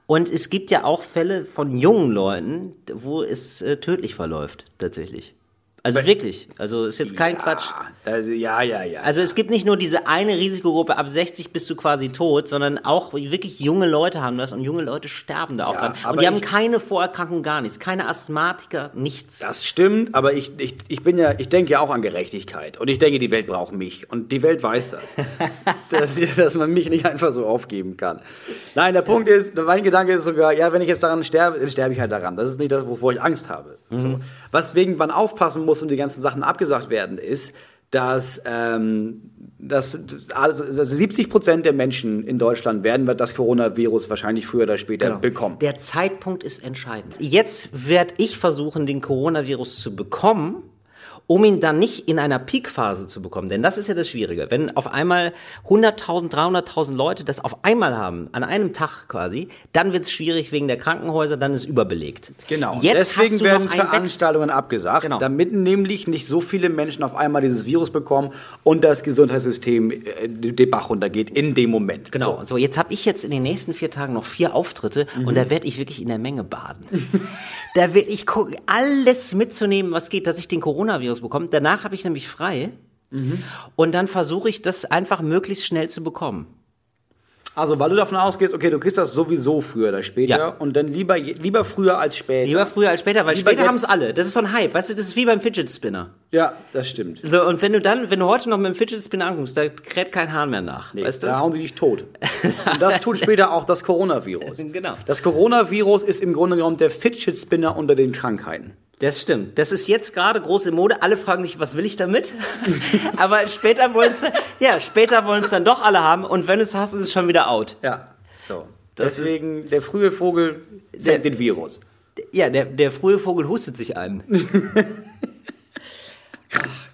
Und es gibt ja auch Fälle von jungen Leuten, wo es äh, tödlich verläuft, tatsächlich. Also wirklich. Also ist jetzt kein Quatsch.
Also, ja, ja, ja.
Also es gibt nicht nur diese eine Risikogruppe, ab 60 bist du quasi tot, sondern auch wirklich junge Leute haben das und junge Leute sterben da auch
Ja,
dran.
aber
Und die haben keine Vorerkrankung, gar nichts. Keine Asthmatiker, nichts.
Das stimmt, aber ich, ich, ich bin ja, ich denke ja auch an Gerechtigkeit. Und ich denke, die Welt braucht mich. Und die Welt weiß das. dass, dass man mich nicht einfach so aufgeben kann. Nein, der Punkt ist, mein Gedanke ist sogar, ja, wenn ich jetzt daran sterbe, dann sterbe ich halt daran. Das ist nicht das, wovor ich Angst habe. So. Was wegen man aufpassen muss und die ganzen Sachen abgesagt werden, ist, dass, ähm, dass also 70 Prozent der Menschen in Deutschland werden das Coronavirus wahrscheinlich früher oder später bekommen.
Der Zeitpunkt ist entscheidend. Jetzt werde ich versuchen, den Coronavirus zu bekommen, um ihn dann nicht in einer Peakphase zu bekommen. Denn das ist ja das Schwierige. Wenn auf einmal 100.000, 300.000 Leute das auf einmal haben, an einem Tag quasi, dann wird es schwierig wegen der Krankenhäuser, dann ist überbelegt.
Genau.
Jetzt
Deswegen
hast du
werden
Bett.
Veranstaltungen abgesagt,
Genau.
damit nämlich nicht so viele Menschen auf einmal dieses Virus bekommen und das Gesundheitssystem äh, den Bach runtergeht in dem Moment.
Genau.
So.
So, jetzt habe ich jetzt in den nächsten vier Tagen noch vier Auftritte und da werde ich wirklich in der Menge baden. da werde ich gucken, alles mitzunehmen, was geht, dass ich den Coronavirus bekomme. Danach habe ich nämlich frei und dann versuche ich das einfach möglichst schnell zu bekommen.
Also, weil du davon ausgehst, okay, du kriegst das sowieso früher oder später
Ja.
und dann lieber, lieber früher als später.
Lieber früher als später, weil
Lieber
später haben es alle. Das ist so ein Hype, weißt du, das ist wie beim Fidget Spinner.
Ja, das stimmt.
So, und wenn du dann, wenn du heute noch mit dem Fidget Spinner anguckst, da kräht kein Hahn mehr nach.
Nee,
weißt du?
Da hauen die dich tot. Und das tut später auch das Coronavirus.
Genau.
Das Coronavirus ist im Grunde genommen der Fidget Spinner unter den Krankheiten.
Das stimmt. Das ist jetzt gerade große Mode. Alle fragen sich, was will ich damit? Aber später wollen es, ja, später wollen es dann doch alle haben. Und wenn es hast, ist es schon wieder out.
Ja. So.
Das
Deswegen, der frühe Vogel fängt den Virus.
Ja, der, der frühe Vogel hustet sich ein.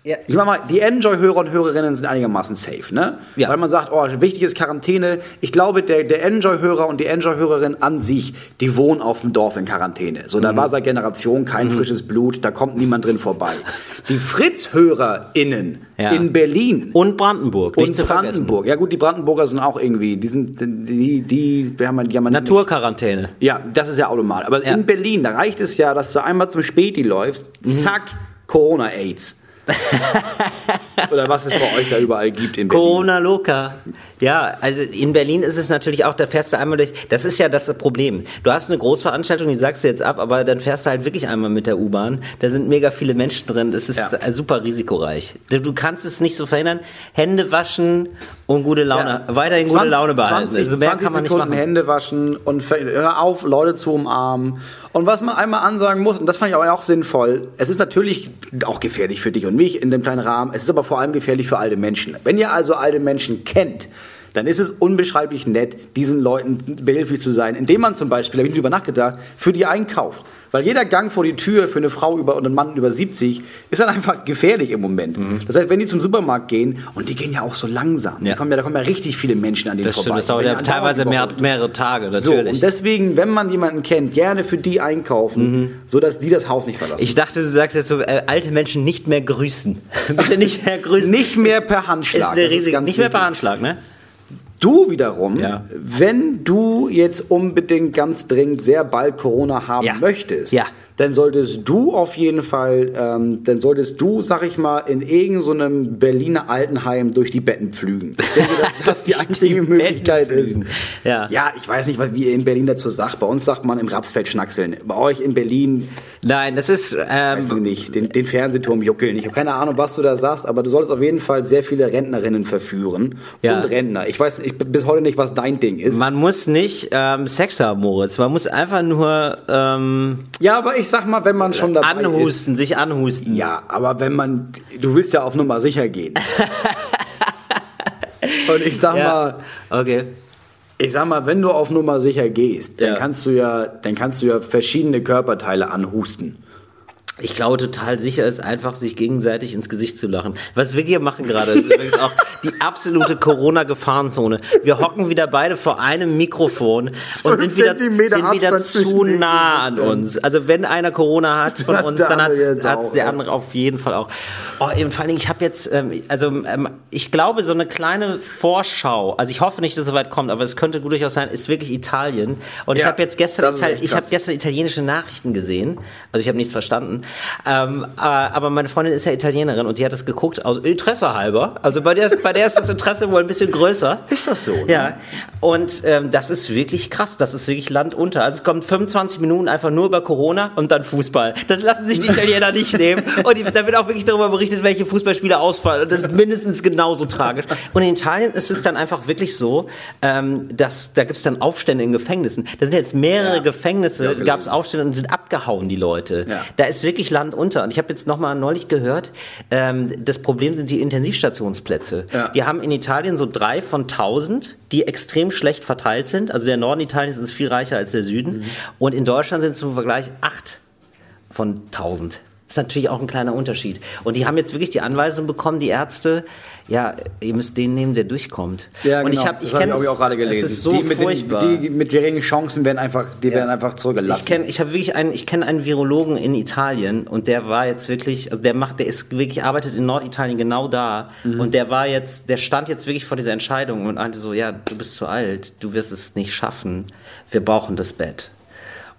ja.
Ich meine mal, die Enjoy-Hörer und Hörerinnen sind einigermaßen safe, ne?
Ja.
Weil man sagt, oh, wichtig ist Quarantäne. Ich glaube, der, der Enjoy-Hörer und die Enjoy-Hörerin an sich, die wohnen auf dem Dorf in Quarantäne. So,
Mhm.
da war seit Generation kein frisches Blut, da kommt niemand drin vorbei. Die Fritz-HörerInnen
Ja.
in Berlin
Und Brandenburg, nicht
und. Brandenburg. Ja gut, die Brandenburger sind auch irgendwie, die sind, die, die, die haben, die haben
Naturquarantäne.
Ja, das ist ja auch normal. Aber in Berlin, da reicht es ja, dass du einmal zum Späti läufst,
Mhm.
zack, Corona-Aids. Oder was es bei euch da überall gibt in Berlin.
Corona Loca. Ja, also in Berlin ist es natürlich auch, da fährst du einmal durch. Das ist ja das Problem. Du hast eine Großveranstaltung, die sagst du jetzt ab, aber dann fährst du halt wirklich einmal mit der U-Bahn. Da sind mega viele Menschen drin. Das ist
Ja.
äh, super risikoreich. Du, kannst es nicht so verhindern. Hände waschen und gute Laune,
Ja,
weiterhin
20
gute Laune behalten.
20,
also mehr
20
kann man nicht
Sekunden
machen.
Hände waschen und hör auf, Leute zu umarmen. Und was man einmal ansagen muss, und das fand ich aber auch sinnvoll, es ist natürlich auch gefährlich für dich und mich in dem kleinen Rahmen, es ist aber vor allem gefährlich für alte Menschen. Wenn ihr also alte Menschen kennt, dann ist es unbeschreiblich nett, diesen Leuten behilflich zu sein, indem man zum Beispiel, da habe ich drüber nachgedacht, für die einkauft. Weil jeder Gang vor die Tür für eine Frau über und einen Mann über 70 ist dann einfach gefährlich im Moment.
Mhm.
Das heißt, wenn die zum Supermarkt gehen, und die gehen ja auch so langsam,
Ja.
kommen ja, da kommen ja richtig viele Menschen an denen
Das
vorbei.
stimmt, das dauert ja
die
teilweise mehr, mehrere Tage,
So,
natürlich.
und deswegen, wenn man jemanden kennt, gerne für die einkaufen, sodass die das Haus nicht verlassen.
ich dachte, du sagst jetzt so, äh, alte Menschen nicht mehr grüßen. Bitte nicht mehr grüßen.
Nicht mehr per Handschlag,
Ist eine riesige, nicht mehr per. Handschlag, ne?
Du wiederum,
Ja.
wenn du jetzt unbedingt ganz dringend sehr bald Corona haben
Ja.
möchtest,
Ja.
dann solltest du auf jeden Fall, ähm, dann solltest du, sag ich mal, in irgendeinem Berliner Altenheim durch die Betten pflügen. Ich denke, dass das die einzige Möglichkeit ist.
Ja.
ich weiß nicht, was wie ihr in Berlin dazu sagt. Bei uns sagt man im Rapsfeld schnackseln. Bei euch in Berlin,
Nein, das ist,
weiß ich
ähm,
nicht, den, den Fernsehturm juckeln. Ich habe keine Ahnung, was du da sagst, aber du solltest auf jeden Fall sehr viele Rentnerinnen verführen.
Ja.
Und Rentner. Ich weiß ich, bis heute nicht, was dein Ding ist.
man muss nicht ähm, Sex haben, Moritz. Man muss einfach nur ähm,
Ja, aber ich sag mal, wenn man schon dabei ist.
anhusten, sich anhusten.
Ja, aber wenn man, du willst ja auf Nummer sicher gehen. Und ich sag mal,
Okay.
Ich sag mal, wenn du auf Nummer sicher gehst, dann
Ja.
kannst du ja, dann kannst du ja verschiedene Körperteile anhusten.
Ich glaube, total sicher ist einfach, sich gegenseitig ins Gesicht zu lachen. Was wir hier machen gerade, ist übrigens auch die absolute Corona-Gefahrenzone. Wir hocken wieder beide vor einem Mikrofon und sind wieder,
Zentimeter
sind wieder zu nah an uns. Also wenn einer Corona hat von uns, dann hat es der andere auf jeden Fall auch. Oh, eben, vor allen Dingen, ich habe jetzt, ähm, also ähm, ich glaube, so eine kleine Vorschau, also ich hoffe nicht, dass es so weit kommt, aber es könnte gut durchaus sein, ist wirklich Italien. Und ich
Ja,
habe jetzt gestern, ich habe gestern italienische Nachrichten gesehen. Also ich habe nichts verstanden. Ähm, äh, aber meine Freundin ist ja Italienerin und die hat das geguckt aus Interesse halber. Also bei der, bei der ist das Interesse wohl ein bisschen größer.
Ist das so? Ne?
Ja. Und ähm, das ist wirklich krass. Das ist wirklich Land unter. Also es kommt 25 Minuten einfach nur über Corona und dann Fußball. Das lassen sich die Italiener nicht nehmen. Und die, da wird auch wirklich darüber berichtet, welche Fußballspieler ausfallen. Und das ist mindestens genauso tragisch. Und in Italien ist es dann einfach wirklich so, ähm, dass da gibt es dann Aufstände in Gefängnissen. Da sind jetzt mehrere
Ja.
Gefängnisse,
Ja,
gab es Aufstände und sind abgehauen, die Leute.
Ja.
Da ist wirklich Land unter. Und ich habe jetzt nochmal neulich gehört, ähm, das Problem sind die Intensivstationsplätze.
Ja.
Die haben in Italien so drei von 1000, die extrem schlecht verteilt sind. Also der Norden Italiens ist viel reicher als der Süden.
Mhm.
Und in Deutschland sind es zum Vergleich acht von 1000. Ist natürlich auch ein kleiner Unterschied. Und die haben jetzt wirklich die Anweisung bekommen, die Ärzte, ja, ihr müsst den nehmen, der durchkommt.
Ja,
und
genau.
ich habe,
das
ich kenne,
ich auch gerade gelesen.
So
die mit
furchtbar.
Den, die mit geringen Chancen werden einfach, die werden einfach zurückgelassen.
Ich kenne, ich habe wirklich einen, ich kenne einen Virologen in Italien und der war jetzt wirklich, also der macht, der ist wirklich arbeitet in Norditalien genau da
Mhm.
und der war jetzt, der stand jetzt wirklich vor dieser Entscheidung und meinte so, ja, du bist zu alt, du wirst es nicht schaffen, wir brauchen das Bett.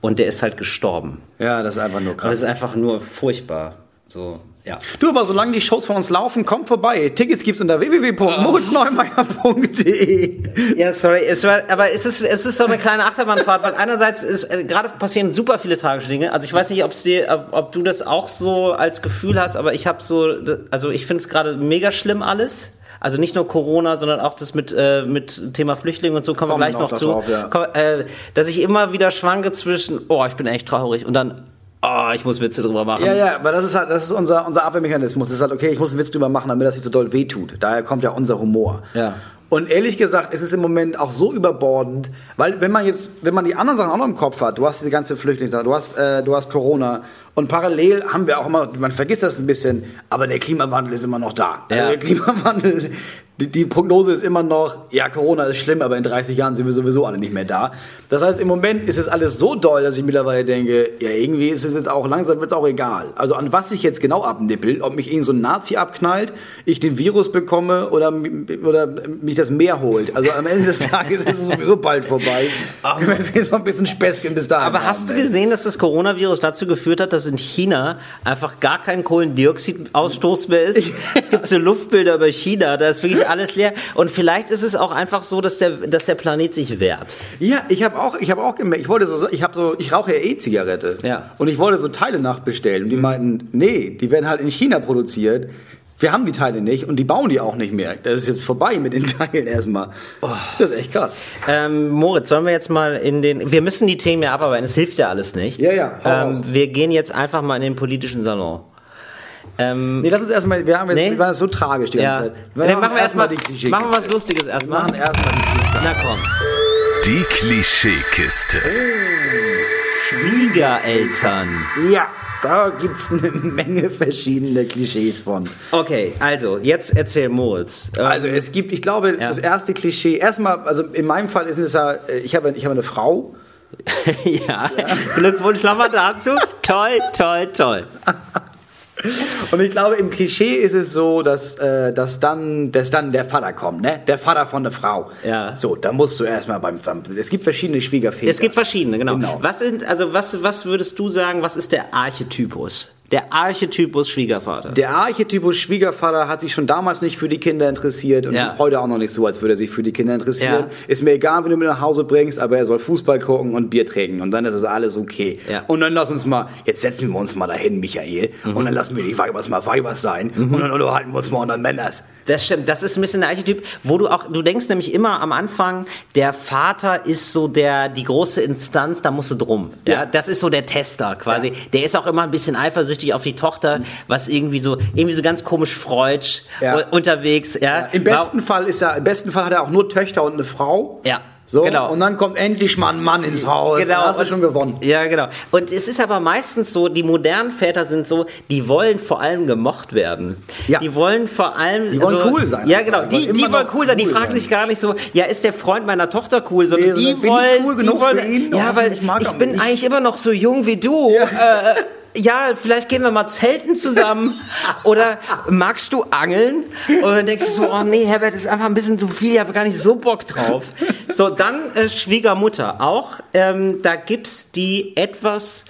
Und der ist halt gestorben.
ja, das ist einfach nur
Und das
krass.
ist einfach nur furchtbar. So, ja.
Du, aber solange die Shows von uns laufen, kommt vorbei. Tickets gibt's unter www.moritzneumeier.de.
Ja, sorry, es war, aber es ist, es ist so eine kleine Achterbahnfahrt, weil einerseits ist, äh, gerade passieren super viele tragische Dinge. Also ich weiß nicht, ob's dir, ob, ob du das auch so als Gefühl hast, aber ich habe so, also ich finde es gerade mega schlimm alles. Also nicht nur Corona, sondern auch das mit, äh, mit Thema Flüchtlinge und so kommen wir
Kommen
gleich
noch
noch zu.
drauf, ja.
Komm, äh, dass ich immer wieder schwanke zwischen, oh, ich bin echt traurig und dann, oh, ich muss Witze drüber machen.
Ja, ja, aber das ist halt, das ist unser, unser Abwehrmechanismus. Das ist halt, okay, ich muss einen Witz drüber machen, damit das nicht so doll wehtut. Daher kommt ja unser Humor.
Ja.
Und ehrlich gesagt, es ist im Moment auch so überbordend, weil wenn man jetzt, wenn man die anderen Sachen auch noch im Kopf hat, du hast diese ganze Flüchtlingssache, du hast, äh, du hast Corona und parallel haben wir auch immer, man vergisst das ein bisschen, aber der Klimawandel ist immer noch da.
Ja.
Also der Klimawandel, die, die Prognose ist immer noch, ja, Corona ist schlimm, aber in 30 Jahren sind wir sowieso alle nicht mehr da. Das heißt, im Moment ist es alles so doll, dass ich mittlerweile denke, ja, irgendwie ist es jetzt auch, langsam wird es auch egal. Also an was ich jetzt genau abnippel, ob mich irgend so ein Nazi abknallt, ich den Virus bekomme oder, oder mich das Meer holt. Also am Ende des Tages ist es sowieso bald vorbei. Wir so ein bisschen Späßchen bis dahin
Aber hast du gesehen, dass das Coronavirus dazu geführt hat, dass in China einfach gar kein Kohlendioxidausstoß mehr ist? Es gibt so Luftbilder über China, da ist wirklich alles leer. Und vielleicht ist es auch einfach so, dass der, dass der Planet sich wehrt.
Ja, ich habe auch, ich habe auch gemerkt, ich wollte so, ich habe so, ich rauche ja E-Zigarette.
Ja.
Und ich wollte so Teile nachbestellen. Und die meinten, nee, die werden halt in China produziert. Wir haben die Teile nicht und die bauen die auch nicht mehr. Das ist jetzt vorbei mit den Teilen erstmal. Das ist echt krass.
Ähm, Moritz, sollen wir jetzt mal in den. Wir müssen die Themen ja abarbeiten, es hilft ja alles nichts.
Ja, ja.
Ähm, wir gehen jetzt einfach mal in den politischen Salon. Ähm,
Nee, lass uns erstmal, wir haben jetzt,
Nee.
wir waren so tragisch die
ja.
ganze Zeit.
Nee, machen wir erstmal
die Klischee.
machen wir was Lustiges erstmal.
machen erstmal die Klischee.
Na komm.
Die Klischeekiste.
Schwiegereltern.
Ja, da gibt's eine Menge verschiedene Klischees von.
Okay, also, jetzt erzähl Moritz. Ähm,
Also es gibt, ich glaube,
Ja.
das erste Klischee, erstmal, also in meinem Fall ist es ja, äh, ich habe, ich habe eine Frau.
ja, Glückwunsch nochmal dazu. toll, toll, toll.
Und ich glaube, im Klischee ist es so, dass, äh, dass, dann, dass dann der Vater kommt, ne? Der Vater von der Frau.
Ja.
So, da musst du erstmal beim, beim. Es gibt verschiedene Schwiegerväter.
Es gibt verschiedene, genau.
Genau.
Was sind, also was, was würdest du sagen, was ist der Archetypus? Der Archetypus Schwiegervater.
Der Archetypus Schwiegervater hat sich schon damals nicht für die Kinder interessiert und
Ja.
heute auch noch nicht so, als würde er sich für die Kinder interessieren.
Ja.
Ist mir egal, wenn du ihn nach Hause bringst, aber er soll Fußball gucken und Bier trinken und dann ist es alles okay.
Ja.
Und dann lass uns mal, jetzt setzen wir uns mal dahin, Michael, und dann lassen wir die Weibers mal Weibers sein und dann unterhalten wir uns mal unter Männers.
Das stimmt, das ist ein bisschen der Archetyp, wo du auch, du denkst nämlich immer am Anfang, der Vater ist so der, die große Instanz, da musst du drum. Ja. das ist so der Tester quasi. Der ist auch immer ein bisschen eifersüchtig auf die Tochter, was irgendwie so, irgendwie so ganz komisch freudsch
Ja.
u- unterwegs, ja.
Im besten Fall ist er, im besten Fall hat er auch nur Töchter und eine Frau.
Ja,
So,
genau.
und dann kommt endlich mal ein Mann ins Haus.
Genau.
Dann hast du schon gewonnen.
Ja, genau. Und es ist aber meistens so, die modernen Väter sind so, die wollen vor allem gemocht werden.
Ja.
Die wollen vor allem.
Die wollen
so,
cool sein
Ja, genau.
Die
Die,
wollen
die wollen cool sein. Die
cool
fragen
sein.
sich gar nicht so, ja, ist der Freund meiner Tochter cool, sondern
Nee,
die wollen.
cool
die wollen
für ihn?
Ja,
Oh,
weil
ich mag
ich bin eigentlich immer noch so jung wie du. Äh, ja, vielleicht gehen wir mal zelten zusammen. Oder magst du angeln? Und dann denkst du so, oh nee, Herbert, das ist einfach ein bisschen zu viel, ich habe gar nicht so Bock drauf. So, dann äh, Schwiegermutter. Auch ähm, da gibt's die etwas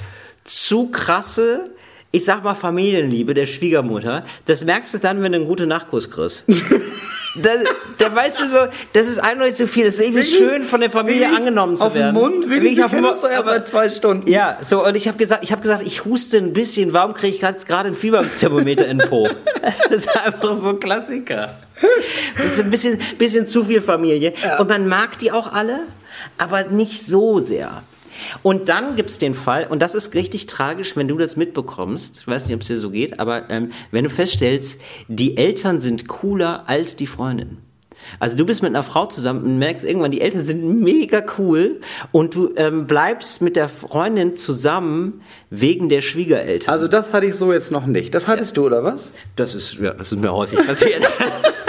zu krasse ich sag mal Familienliebe der Schwiegermutter, das merkst du dann, wenn du einen guten Nachkuss kriegst. da, da weißt du so, das ist eindeutig zu viel. Das ist irgendwie
Wirklich?
schön, von der Familie
Wirklich?
angenommen zu
auf
werden.
den Mund? Wirklich?
auf
Du
den Mund.
doch erst
aber-
seit zwei Stunden.
ja, so, und ich habe gesagt, ich habe gesagt, ich huste ein bisschen, warum kriege ich gerade ein Fieberthermometer in den Po? Das ist einfach so ein Klassiker. Das ist ein bisschen, bisschen zu viel Familie. Und man mag die auch alle, aber nicht so sehr. Und dann gibt's den Fall, und das ist richtig tragisch, wenn du das mitbekommst, ich weiß nicht, ob es dir so geht, aber ähm, wenn du feststellst, die Eltern sind cooler als die Freundin. Also du bist mit einer Frau zusammen und merkst irgendwann, die Eltern sind mega cool und du ähm, bleibst mit der Freundin zusammen wegen der Schwiegereltern.
Also das hatte ich so jetzt noch nicht. Das hattest du, oder was?
das ist, ja, das ist mir häufig passiert.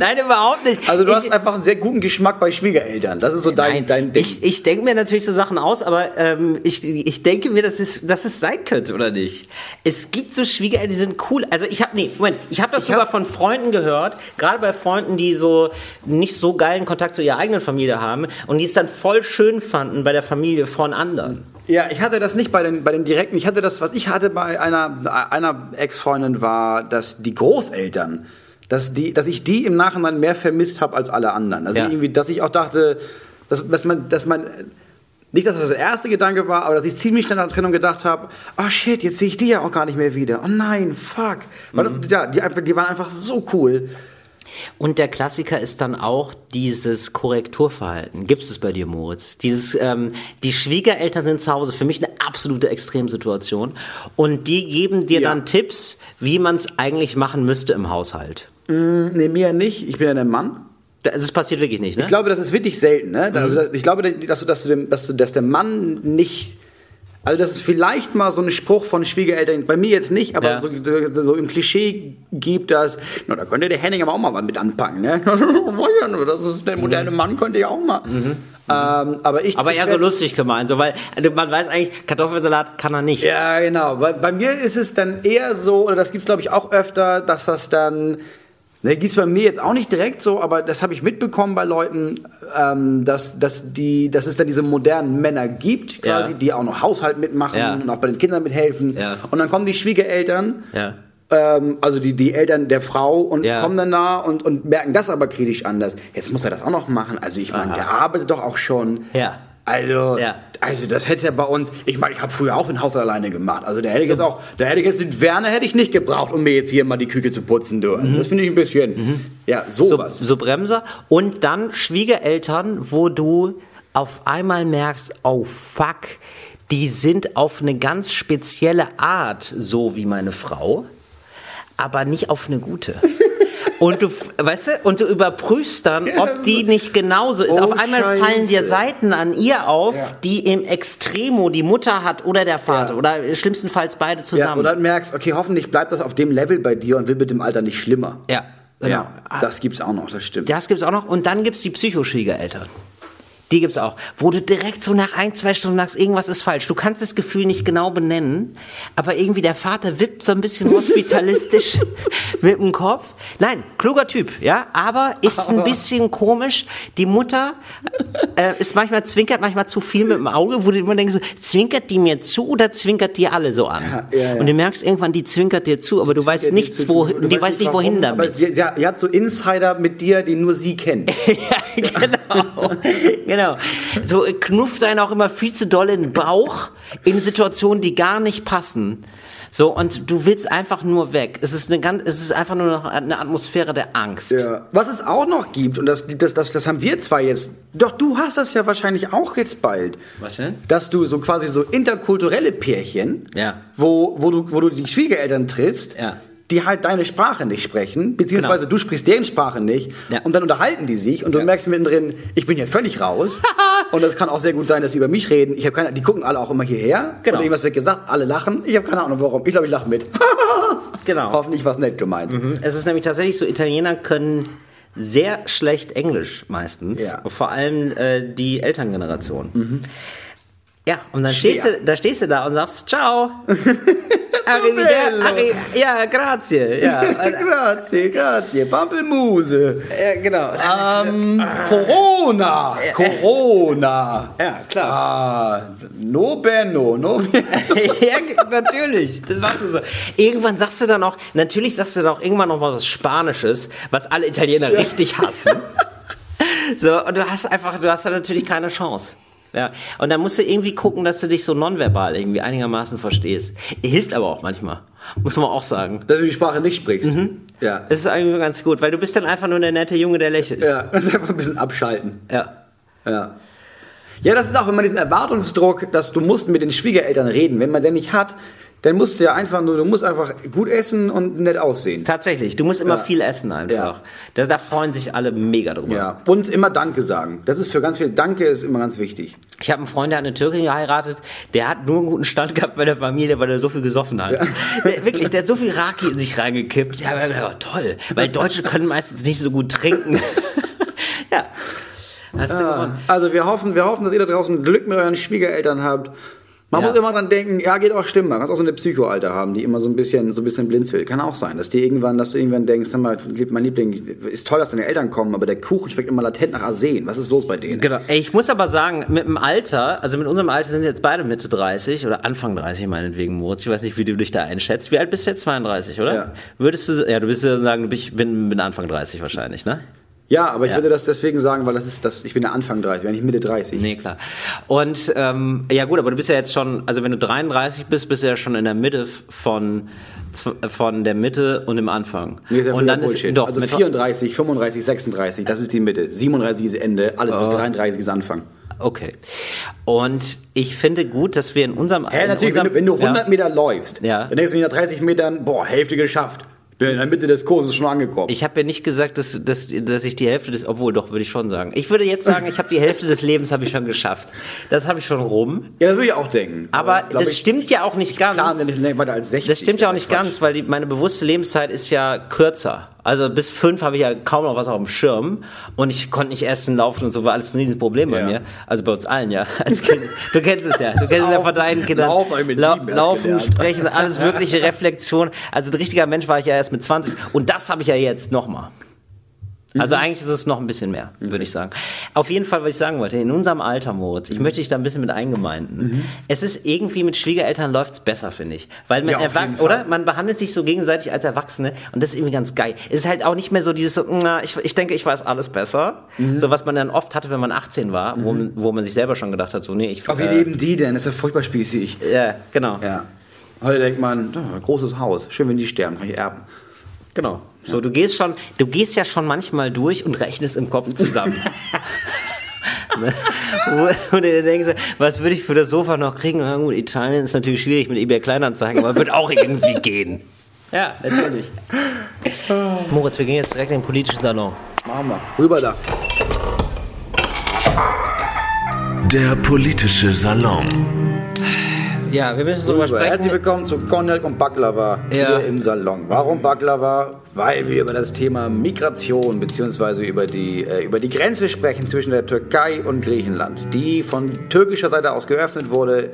Nein, überhaupt nicht.
Also du
Ich-
hast einfach einen sehr guten Geschmack bei Schwiegereltern. Das ist so dein,
Nein,
dein Ding.
ich, ich denke mir natürlich so Sachen aus, aber ähm, ich, ich denke mir, dass es, dass es sein könnte, oder nicht? Es gibt so Schwiegereltern, die sind cool. Also ich habe, nee, Moment, ich habe das sogar von Freunden gehört, gerade bei Freunden, die so nicht so geilen Kontakt zu ihrer eigenen Familie haben und die es dann voll schön fanden bei der Familie von anderen.
Ja, ich hatte das nicht bei den, bei den direkten. Ich hatte das, was ich hatte bei einer, einer Ex-Freundin war, dass die Großeltern, dass, die, dass ich die im Nachhinein mehr vermisst habe als alle anderen. Also
Ja.
irgendwie, dass ich auch dachte, dass, dass man, dass man, nicht, dass das der erste Gedanke war, aber dass ich ziemlich schnell nach der Trennung gedacht habe, ah shit, jetzt sehe ich die ja auch gar nicht mehr wieder. Oh nein, fuck. Weil das, ja, die, die waren einfach so cool.
Und der Klassiker ist dann auch dieses Korrekturverhalten. Gibt es bei dir, Moritz? Dieses, ähm, die Schwiegereltern sind zu Hause, für mich eine absolute Extremsituation. Und die geben dir
Ja.
dann Tipps, wie man es eigentlich machen müsste im Haushalt.
Nee, mir nicht. Ich bin ja der Mann.
Das das passiert wirklich nicht, ne?
Ich glaube, das ist wirklich selten. Ne? Also, das- ich glaube, dass, du, dass, du dem, dass, du, dass der Mann nicht. Also, das ist vielleicht mal so ein Spruch von Schwiegereltern, bei mir jetzt nicht, aber
Ja.
so, so, im Klischee gibt das, na, da könnte der Henning aber auch mal was mit anpacken. Ne? Das ist, der moderne Mann könnte ja auch mal. Ähm, aber ich,
Mhm. Aber eher so lustig gemeint, so, weil also man weiß eigentlich, Kartoffelsalat kann er nicht.
Ja, genau. Bei, bei mir ist es dann eher so, oder das gibt es glaube ich auch öfter, dass das dann, ne, es bei mir jetzt auch nicht direkt so, aber das habe ich mitbekommen bei Leuten, ähm, dass, dass, die, dass es dann diese modernen Männer gibt, quasi,
Ja.
die auch noch Haushalt mitmachen
Ja.
und auch bei den Kindern mithelfen.
Ja.
Und dann kommen die Schwiegereltern. Ähm, also die, die Eltern der Frau und kommen dann da und, und merken das aber kritisch anders. Jetzt muss er das auch noch machen. Also ich meine, der arbeitet doch auch schon.
Ja.
Also,
Ja.
Also das hätte ja bei uns, ich meine, ich habe früher auch ein Haus alleine gemacht. Also da hätte ich jetzt auch, da hätte ich jetzt den Werner hätte ich nicht gebraucht, um mir jetzt hier mal die Küche zu putzen. Du. Also Das finde ich ein bisschen, ja,
so,
sowas.
so Bremser. Und dann Schwiegereltern, wo du auf einmal merkst, oh fuck, die sind auf eine ganz spezielle Art so wie meine Frau, aber nicht auf eine gute. Und du, weißt du, und du überprüfst dann, ob die nicht genauso ist.
Oh,
auf einmal fallen dir
Scheiße.
Seiten an ihr auf,
Ja.
die im Extremo die Mutter hat oder der Vater
Ja.
oder schlimmstenfalls beide
ja,
zusammen.
und dann merkst, okay, hoffentlich bleibt das auf dem Level bei dir und wird mit dem Alter nicht schlimmer.
ja, genau.
Ja, das gibt's auch noch, das stimmt.
Das gibt's auch noch. Und dann gibt's die Psychoschwiegereltern. Die gibt's auch. Wo du direkt so nach ein, zwei Stunden sagst, irgendwas ist falsch. Du kannst das Gefühl nicht genau benennen, aber irgendwie der Vater wippt so ein bisschen hospitalistisch mit dem Kopf. Nein, kluger Typ, ja, aber ist ein bisschen komisch. Die Mutter äh, ist manchmal zwinkert, manchmal zu viel mit dem Auge, wo du immer denkst, so, zwinkert die mir zu oder zwinkert die alle so an?
Ja, ja, ja.
Und du merkst irgendwann, die zwinkert dir zu, aber du weißt nichts, wo,
du
die weiß nicht, wohin
warum,
damit.
sie, sie, sie hat so Insider mit dir, die nur sie kennt.
Ja, genau. genau. So äh, knufft einen auch immer viel zu doll in den Bauch in Situationen, die gar nicht passen. So, und du willst einfach nur weg. Es ist eine ganz, es ist einfach nur noch eine Atmosphäre der Angst.
Ja. Was es auch noch gibt, und das, das, das, das haben wir zwar jetzt, doch du hast das ja wahrscheinlich auch jetzt bald.
Was denn?
Dass du so quasi so interkulturelle Pärchen,
Ja.
wo, wo, du, wo du die Schwiegereltern triffst,
Ja.
Die halt deine Sprache nicht sprechen, beziehungsweise
Genau.
du sprichst deren Sprache nicht,
Ja.
und dann unterhalten die sich und du merkst mittendrin, ich bin hier völlig raus. und es kann auch sehr gut sein, dass sie über mich reden. Ich habe keine, die gucken alle auch immer hierher
Genau.
und irgendwas wird gesagt, alle lachen. Ich habe keine Ahnung warum. Ich glaube, ich lache mit.
Genau.
Hoffentlich war es nett gemeint.
Es ist nämlich tatsächlich so, Italiener können sehr schlecht Englisch meistens.
Ja.
Vor allem äh, die Elterngeneration. Ja, und dann
Schwer.
stehst du, da stehst du da und sagst, ciao. Arrivederci. Arri ja, grazie. Ja,
grazie, grazie. Pampelmuse.
ja genau.
Ähm, Corona. Corona.
Ja, klar.
Ah, no benno, no benno.
ja, natürlich. Das machst du so. Irgendwann sagst du dann auch, natürlich sagst du dann auch irgendwann noch mal was Spanisches, was alle Italiener richtig hassen. So, und du hast einfach, du hast da natürlich keine Chance. Ja, und dann musst du irgendwie gucken, dass du dich so nonverbal irgendwie einigermaßen verstehst. Hilft aber auch manchmal, muss man auch sagen.
Dass du die Sprache nicht sprichst. Ja.
Das ist eigentlich ganz gut, weil du bist dann einfach nur der nette Junge, der lächelt.
Ja, und einfach ein bisschen abschalten.
ja.
Ja. Ja, das ist auch immer diesen Erwartungsdruck, dass du musst mit den Schwiegereltern reden. Wenn man den nicht hat, dann musst du ja einfach nur, du musst einfach gut essen und nett aussehen.
Tatsächlich, du musst immer
Ja.
viel essen einfach.
Ja.
Da, da freuen sich alle mega drüber.
Ja. Und immer Danke sagen. Das ist für ganz viel, Danke ist immer ganz wichtig.
Ich habe einen Freund, der hat eine Türkin geheiratet, der hat nur einen guten Stand gehabt bei der Familie, weil er so viel gesoffen hat. Der, wirklich, der hat so viel Raki in sich reingekippt. Ja, aber ja, toll, weil Deutsche können meistens nicht so gut trinken. ja, hast du gewonnen.
Also wir hoffen, wir hoffen, dass ihr da draußen Glück mit euren Schwiegereltern habt. Man
Ja.
muss immer dran denken, ja, geht auch stimmen. Man kann auch so eine Psychoalter haben, die immer so ein bisschen, so ein bisschen blind will. Kann auch sein, dass die irgendwann, dass du irgendwann denkst, mal, mein Liebling, ist toll, dass deine Eltern kommen, aber der Kuchen schmeckt immer latent nach Arsen. Was ist los bei denen?
Genau. Ey, ich muss aber sagen, mit dem Alter, also mit unserem Alter sind jetzt beide Mitte 30 oder Anfang 30 meinetwegen, Moritz. Ich weiß nicht, wie du dich da einschätzt. Wie alt bist du jetzt? 32, oder?
Ja.
Würdest du, ja, du würdest ja sagen, bist, ich bin, bin Anfang 30 wahrscheinlich, ne?
Ja, aber ich
Ja.
würde das deswegen sagen, weil das ist das, ich bin ja Anfang 30, wenn ich Mitte 30.
Nee, klar. Und ähm, ja gut, aber du bist ja jetzt schon, also wenn du 33 bist, bist du ja schon in der Mitte von, zw- von der Mitte und dem Anfang.
Nee, ist ja
und dann ist
Bullshit.
doch
also
mit
34, 35, 36, das ist die Mitte. 37 ist Ende, alles bis 33 ist Anfang.
Okay. Und ich finde gut, dass wir in unserem
Ja,
in
natürlich, wenn
unserem,
du, wenn du 100 Meter läufst,
Ja.
dann denkst du nach 30 Metern, boah, Hälfte geschafft. Bin in der Mitte des Kurses schon angekommen.
Ich habe ja nicht gesagt, dass, dass, dass ich die Hälfte des, obwohl doch würde ich schon sagen. Ich würde jetzt sagen, ich habe die Hälfte des Lebens habe ich schon geschafft. Das habe ich schon rum.
ja, das würde ich auch denken.
Aber
glaub
das
ich,
stimmt ja auch nicht ganz.
Plan nicht länger weiter als 60.
Das stimmt ja auch nicht
Quatsch.
ganz, weil die, meine bewusste Lebenszeit ist ja kürzer. Also bis fünf habe ich ja kaum noch was auf dem Schirm und ich konnte nicht essen, laufen und so, war alles ein Riesenproblem bei
Ja.
mir. Also bei uns allen, ja, als Kind. Du kennst es ja, du kennst es ja von deinen Kindern.
Laufen ich erst
laufen, sprechen, alles mögliche, Reflexion. Also ein richtiger Mensch war ich ja erst mit 20 und das habe ich ja jetzt nochmal. Also
Mhm.
eigentlich ist es noch ein bisschen mehr, würde ich sagen. Auf jeden Fall, was ich sagen wollte, in unserem Alter, Moritz, ich möchte dich da ein bisschen mit eingemeinden.
Mhm.
Es ist irgendwie mit Schwiegereltern läuft's besser, finde ich. Weil man
Ja, auf
erwach-
jeden Fall.
oder? Man behandelt sich so gegenseitig als Erwachsene und das ist irgendwie ganz geil. Es ist halt auch nicht mehr so dieses, na, ich, ich denke, ich weiß alles besser.
Mhm.
So was man dann oft hatte, wenn man 18 war, wo, man, wo man sich selber schon gedacht hat, so, nee, ich...
Aber wie
äh,
leben die denn? Das ist ja furchtbar spießig.
Ja, genau.
Ja. Heute denkt man, oh, großes Haus, schön, wenn die sterben, kann ich erben.
Genau. So, du gehst schon, du gehst ja schon manchmal durch und rechnest im Kopf zusammen. Ne? Wo- Und du denkst, was würde ich für das Sofa noch kriegen? Na gut, Italien ist natürlich schwierig mit eBay Kleinanzeigen, aber wird auch irgendwie gehen. Ja, natürlich. Moritz, wir gehen jetzt direkt in den politischen Salon.
Machen wir. Rüber da.
Der politische Salon.
Ja, wir müssen drüber
Rüber. Herzlich
sprechen.
willkommen zu Cognac und Baklava
Ja.
hier im Salon. Warum Baklava? Weil wir über das Thema Migration bzw. über die, äh, über die Grenze sprechen zwischen der Türkei und Griechenland, die von türkischer Seite aus geöffnet wurde.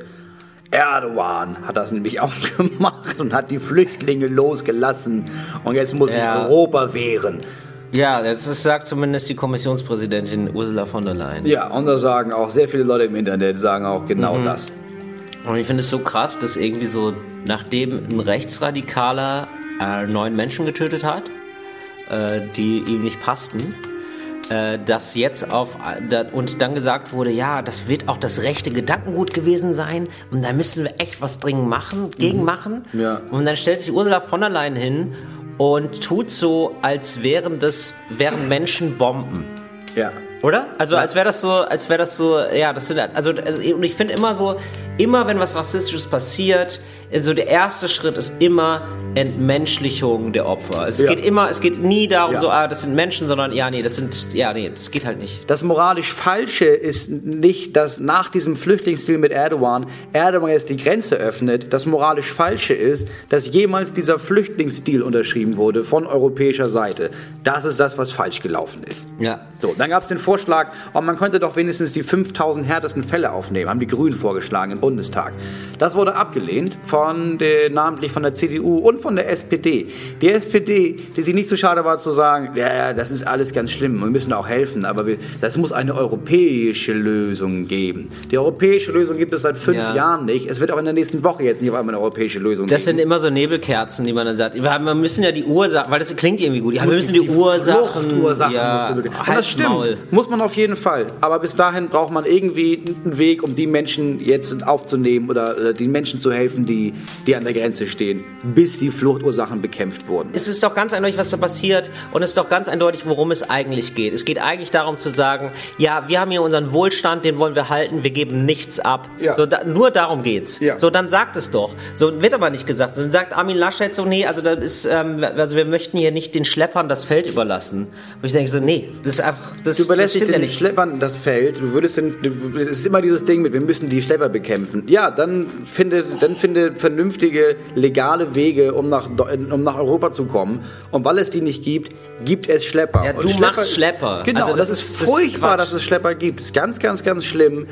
Erdogan hat das nämlich aufgemacht und hat die Flüchtlinge losgelassen und jetzt muss sich
Ja.
Europa wehren.
Ja, das sagt zumindest die Kommissionspräsidentin Ursula von der Leyen.
Ja, und da sagen auch sehr viele Leute im Internet, sagen auch genau das.
Und ich finde es so krass, dass irgendwie so, nachdem ein Rechtsradikaler äh, neun Menschen getötet hat, äh, die ihm nicht passten, äh, dass jetzt auf da, und dann gesagt wurde, ja, das wird auch das rechte Gedankengut gewesen sein und da müssen wir echt was dringend machen, gegen machen.
Ja.
Und dann stellt sich Ursula von der Leyen hin und tut so, als wären das wären Menschen Bomben.
Ja.
Oder? Also als wäre das so, als wäre das so, ja, das sind also, also und ich finde immer so, immer wenn was rassistisches passiert, so der erste Schritt ist immer Entmenschlichung der Opfer. Es
Ja.
geht immer, es geht nie darum,
Ja.
so, ah, das sind Menschen, sondern ja, nee, das sind, ja, nee, das geht halt nicht.
Das moralisch Falsche ist nicht, dass nach diesem Flüchtlingsdeal mit Erdogan Erdogan jetzt die Grenze öffnet. Das moralisch Falsche ist, dass jemals dieser Flüchtlingsdeal unterschrieben wurde von europäischer Seite. Das ist das, was falsch gelaufen ist.
Ja.
So, dann gab es den Vorschlag, oh, man könnte doch wenigstens die 5000 härtesten Fälle aufnehmen, haben die Grünen vorgeschlagen im Bundestag. Das wurde abgelehnt vom von der, namentlich von der CDU und von der SPD. Die SPD, die sich nicht so schade war zu sagen, ja, das ist alles ganz schlimm, wir müssen auch helfen, aber wir, das muss eine europäische Lösung geben. Die europäische Lösung gibt es seit fünf
Ja.
Jahren nicht. Es wird auch in der nächsten Woche jetzt nicht auf einmal eine europäische Lösung
Das sind
geben.
immer so Nebelkerzen, die man dann sagt. Wir, wir müssen ja die Ursachen, weil das klingt irgendwie gut. Ja, wir müssen die, Ursachen.
Ursachen
ja,
und
halt's
das stimmt.
Maul.
Muss man auf jeden Fall. Aber bis dahin braucht man irgendwie einen Weg, um die Menschen jetzt aufzunehmen oder, oder den Menschen zu helfen, die, die an der Grenze stehen, bis die Fluchtursachen bekämpft wurden.
Es ist doch ganz eindeutig, was da passiert und es ist doch ganz eindeutig, worum es eigentlich geht. Es geht eigentlich darum zu sagen, ja, wir haben hier unseren Wohlstand, den wollen wir halten, wir geben nichts ab.
Ja.
So, da, nur darum geht's.
Ja.
So, dann sagt es doch. So wird aber nicht gesagt. So, dann sagt Armin Laschet so, nee, also das ist, ähm, also wir möchten hier nicht den Schleppern das Feld überlassen. Und ich denke so, nee, das ist einfach, das,
Du überlässt
das stimmt ja
den
nicht.
Schleppern das Feld. Du würdest den, es ist immer dieses Ding mit, wir müssen die Schlepper bekämpfen. Ja, dann finde, dann finde vernünftige, legale Wege, um nach, um nach Europa zu kommen. Und weil es die nicht gibt, gibt es Schlepper.
Ja, du machst Schlepper.
Genau,
Also
das,
das
ist
ist- das ist
furchtbar,
Quatsch.
dass es Schlepper gibt. Ist ganz, ganz, ganz schlimm.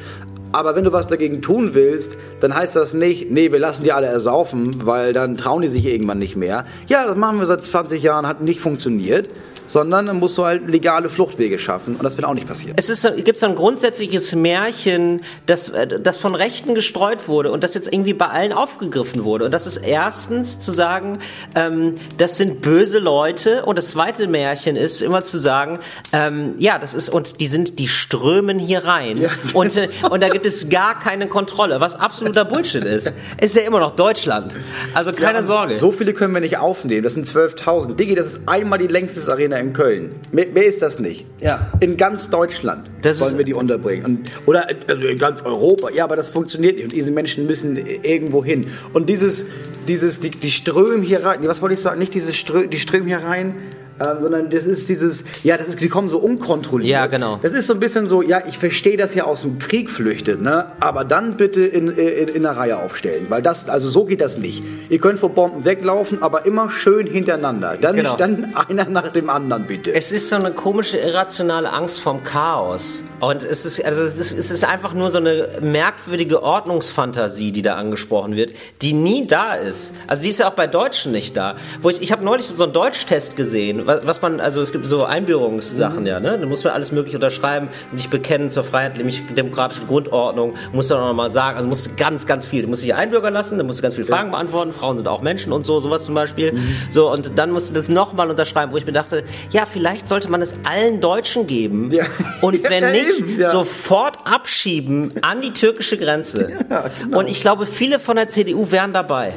Aber wenn du was dagegen tun willst, dann heißt das nicht, nee, wir lassen die alle ersaufen, weil dann trauen die sich irgendwann nicht mehr. Ja, das machen wir seit 20 Jahren, hat nicht funktioniert. Sondern dann musst du halt legale Fluchtwege schaffen und das wird auch nicht passieren.
Es ist, gibt so ein grundsätzliches Märchen, das, äh, das von Rechten gestreut wurde und das jetzt irgendwie bei allen aufgegriffen wurde. Und das ist erstens zu sagen, ähm, das sind böse Leute. Und das zweite Märchen ist immer zu sagen, ähm, ja, das ist, und die sind, die strömen hier rein. Und, äh, und da gibt es gar keine Kontrolle, was absoluter Bullshit ist. Es ist ja immer noch Deutschland. Also keine
Ja,
Sorge.
So viele können wir nicht aufnehmen. Das sind 12.000. Digi, das ist einmal die längste Arena in Köln. Mehr, mehr ist das nicht.
Ja.
In ganz Deutschland
Das
wollen wir die unterbringen. Und, oder also in ganz Europa. Ja, aber das funktioniert nicht. Und diese Menschen müssen irgendwo hin. Und dieses, dieses, die, die strömen hier rein. Was wollte ich sagen? Nicht dieses Strö, die strömen hier rein. Ähm, sondern das ist dieses, ja, das ist, die kommen so unkontrolliert.
Ja, genau.
Das ist so ein bisschen so, ja, ich verstehe, dass ihr aus dem Krieg flüchtet, ne? aber dann bitte in, in, in einer Reihe aufstellen, weil das, also so geht das nicht. Ihr könnt vor Bomben weglaufen, aber immer schön hintereinander. Dann,
Genau.
dann einer nach dem anderen, bitte.
Es ist so eine komische, irrationale Angst vom Chaos. Und es ist, also es ist, es ist einfach nur so eine merkwürdige Ordnungsfantasie, die da angesprochen wird, die nie da ist. Also die ist ja auch bei Deutschen nicht da. Wo ich, ich habe neulich so einen Deutschtest gesehen, was, was man, also es gibt so Einbürgerungssachen, ja, ne? Da muss man alles mögliche unterschreiben und sich bekennen zur freiheitlich demokratischen Grundordnung. Muss dann auch nochmal sagen, also musst du ganz, ganz viel. Du musst dich einbürgern lassen, dann musst du ganz viele Fragen beantworten. Frauen sind auch Menschen und so, sowas zum Beispiel. So, und dann musst du das nochmal unterschreiben, wo ich mir dachte, ja, vielleicht sollte man es allen Deutschen geben.
Ja.
Und wenn
Ja,
nicht,
eben, ja.
sofort abschieben an die türkische Grenze. Und ich glaube, viele von der CDU wären dabei.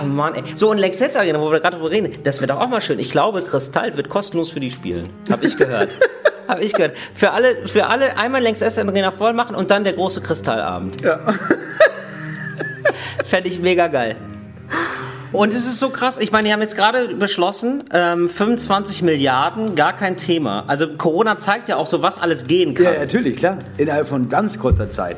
Ah, Mann, ey. So, und Lex Setz Arena, wo wir gerade drüber reden, das wird doch auch mal schön. Ich glaube, Kristall wird kostenlos für die spielen. Hab ich gehört. Hab ich gehört. Für alle, für alle einmal Lex Setz Arena voll machen und dann der große Kristallabend.
Ja.
Fände ich mega geil. Und es ist so krass, ich meine, die haben jetzt gerade beschlossen, ähm, 25 Milliarden, gar kein Thema. Also Corona zeigt ja auch so, was alles gehen kann.
Ja, natürlich, klar. Innerhalb von ganz kurzer Zeit.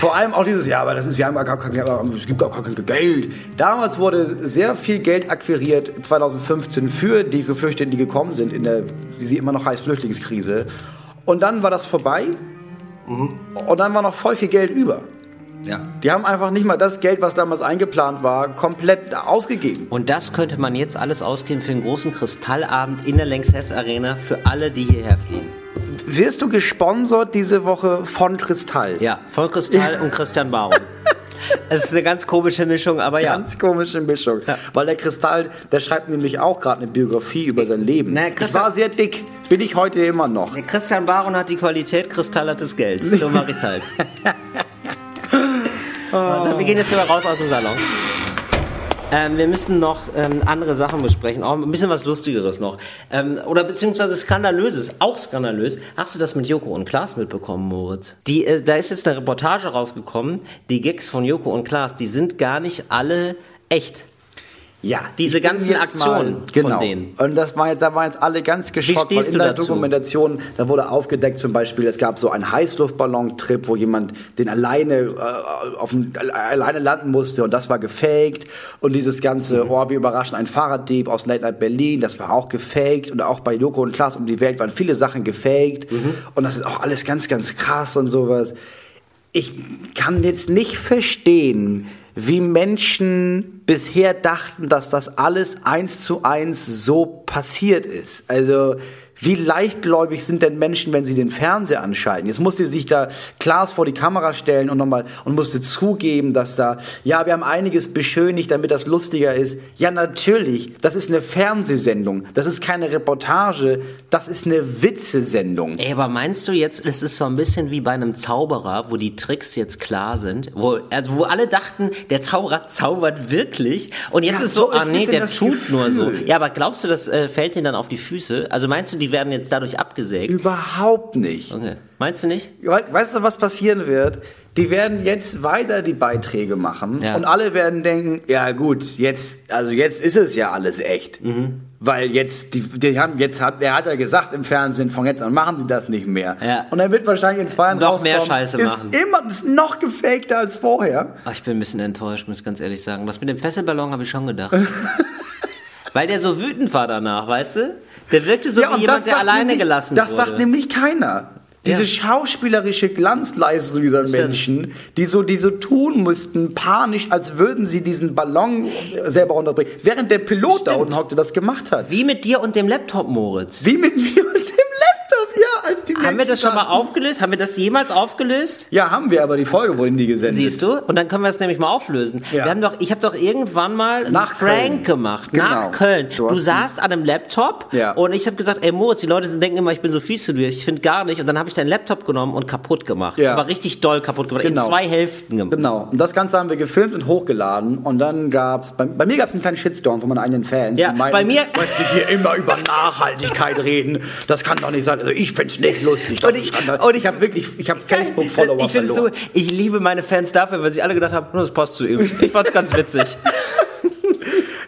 Vor allem auch dieses, ja, aber das ist, haben gar kein, es gibt gar kein Geld. Damals wurde sehr viel Geld akquiriert, 2015, für die Geflüchteten, die gekommen sind, in der, wie sie immer noch heißt, Flüchtlingskrise. Und dann war das vorbei. Und dann war noch voll viel Geld über.
Ja.
Die haben einfach nicht mal das Geld, was damals eingeplant war, komplett ausgegeben.
Und das könnte man jetzt alles ausgeben für einen großen Kristallabend in der Lanxess Arena für alle, die hierher fliegen.
Wirst du gesponsert diese Woche von Kristall?
Ja, von Kristall und Christian Baum. Es ist eine ganz komische Mischung, aber ja.
Ganz komische Mischung. Weil der Kristall, der schreibt nämlich auch gerade eine Biografie über sein Leben.
Na,
ich war sehr dick, bin ich heute immer noch.
Christian Baron hat die Qualität, Kristall hat das Geld. So mache ich's halt. Also, wir gehen jetzt hier mal raus aus dem Salon. Ähm, wir müssen noch ähm, andere Sachen besprechen, auch ein bisschen was Lustigeres noch. Ähm, oder beziehungsweise Skandalöses, auch skandalös. Hast du das mit Joko und Klaas mitbekommen, Moritz? Die, äh, da ist jetzt eine Reportage rausgekommen, die Gags von Joko und Klaas, die sind gar nicht alle echt.
Ja,
Diese ganzen Aktionen
mal, genau.
von denen.
Und das war jetzt, da waren jetzt alle ganz geschockt, weil
stehst
in der
dazu?
Dokumentation, da wurde aufgedeckt zum Beispiel, es gab so einen Heißluftballon-Trip, wo jemand den alleine äh, auf dem, alleine landen musste und das war gefaked. Und dieses ganze, oh, wir überraschen einen Fahrraddieb aus Late Night Berlin, das war auch gefaked. Und auch bei Joko und Klaas um die Welt waren viele Sachen gefaked. Und das ist auch alles ganz, ganz krass und sowas. ich kann jetzt nicht verstehen, wie Menschen bisher dachten, dass das alles eins zu eins so passiert ist. Also wie leichtgläubig sind denn Menschen, wenn sie den Fernseher anschalten? Jetzt musste sich da Klaas vor die Kamera stellen und nochmal und musste zugeben, dass da, ja, wir haben einiges beschönigt, damit das lustiger ist. Ja, natürlich, das ist eine Fernsehsendung, das ist keine Reportage, das ist eine Witzesendung.
Ey, aber meinst du jetzt, es ist so ein bisschen wie bei einem Zauberer, wo die Tricks jetzt klar sind, wo, also wo alle dachten, der Zauberer zaubert wirklich und jetzt
Ja,
ist so,
so
ah nee, der tut nur so.
Gefühl.
Ja, aber glaubst du, das äh, fällt denen dann auf die Füße? Also meinst du, die werden jetzt dadurch abgesägt?
Überhaupt nicht.
Okay. Meinst du nicht?
We- Weißt du, was passieren wird? Die werden jetzt weiter die Beiträge machen
Ja.
und alle werden denken, ja gut, jetzt, also jetzt ist es ja alles echt.
Mhm.
Weil jetzt, die, die haben, jetzt hat, er hat ja gesagt im Fernsehen, von jetzt an machen sie das nicht mehr.
Ja.
Und dann wird wahrscheinlich in zwei Jahren
Noch mehr Scheiße
ist
machen.
immer, ist noch gefakter als vorher.
Ach, ich bin ein bisschen enttäuscht, muss ich ganz ehrlich sagen. Das mit dem Fesselballon habe ich schon gedacht. Weil der so wütend war danach, weißt du? Der wirkte so wie
und
jemand, der alleine
nämlich,
gelassen
Das
wurde.
sagt nämlich keiner. Diese
Ja.
schauspielerische Glanzleistung dieser
Stimmt.
Menschen, die so, die so tun mussten, panisch, als würden sie diesen Ballon selber runterbringen. Während der Pilot da
Stimmt.
unten hockte, das gemacht hat.
Wie mit dir und dem Laptop, Moritz.
Wie mit mir und dem Laptop, ja, als die
Haben wir
Menschen
das schon mal aufgelöst? Haben wir das jemals aufgelöst?
Ja, haben wir, aber die Folge wurde nie gesendet.
Siehst du? Und dann können wir es nämlich mal auflösen.
Ja.
Wir haben doch, ich habe doch irgendwann mal einen
Nach
Prank
Köln.
gemacht.
Genau.
Nach Köln.
Du
Du, saßt an einem Laptop
Ja.
und ich habe gesagt, ey Moritz, die Leute sind- denken immer, ich bin so fies zu dir. Ich finde gar nicht. Und dann habe ich deinen Laptop genommen und kaputt gemacht.
Ja.
Aber richtig doll kaputt gemacht.
Genau.
In zwei Hälften gemacht.
Genau. Und das Ganze haben wir gefilmt und hochgeladen. Und dann gab's, bei, bei mir gab's einen kleinen Shitstorm von meinen eigenen Fans.
Ja,
meinten,
bei mir-
Weißt du, hier immer über Nachhaltigkeit reden. Das kann doch nicht sein. Also ich find's nicht lustig.
Und ich- und ich-
habe wirklich, ich habe Facebook-Follower
es so,
verloren.
ich liebe meine Fans dafür, weil sie alle gedacht haben, "Oh, das passt zu ihm. Ich fand's ganz witzig.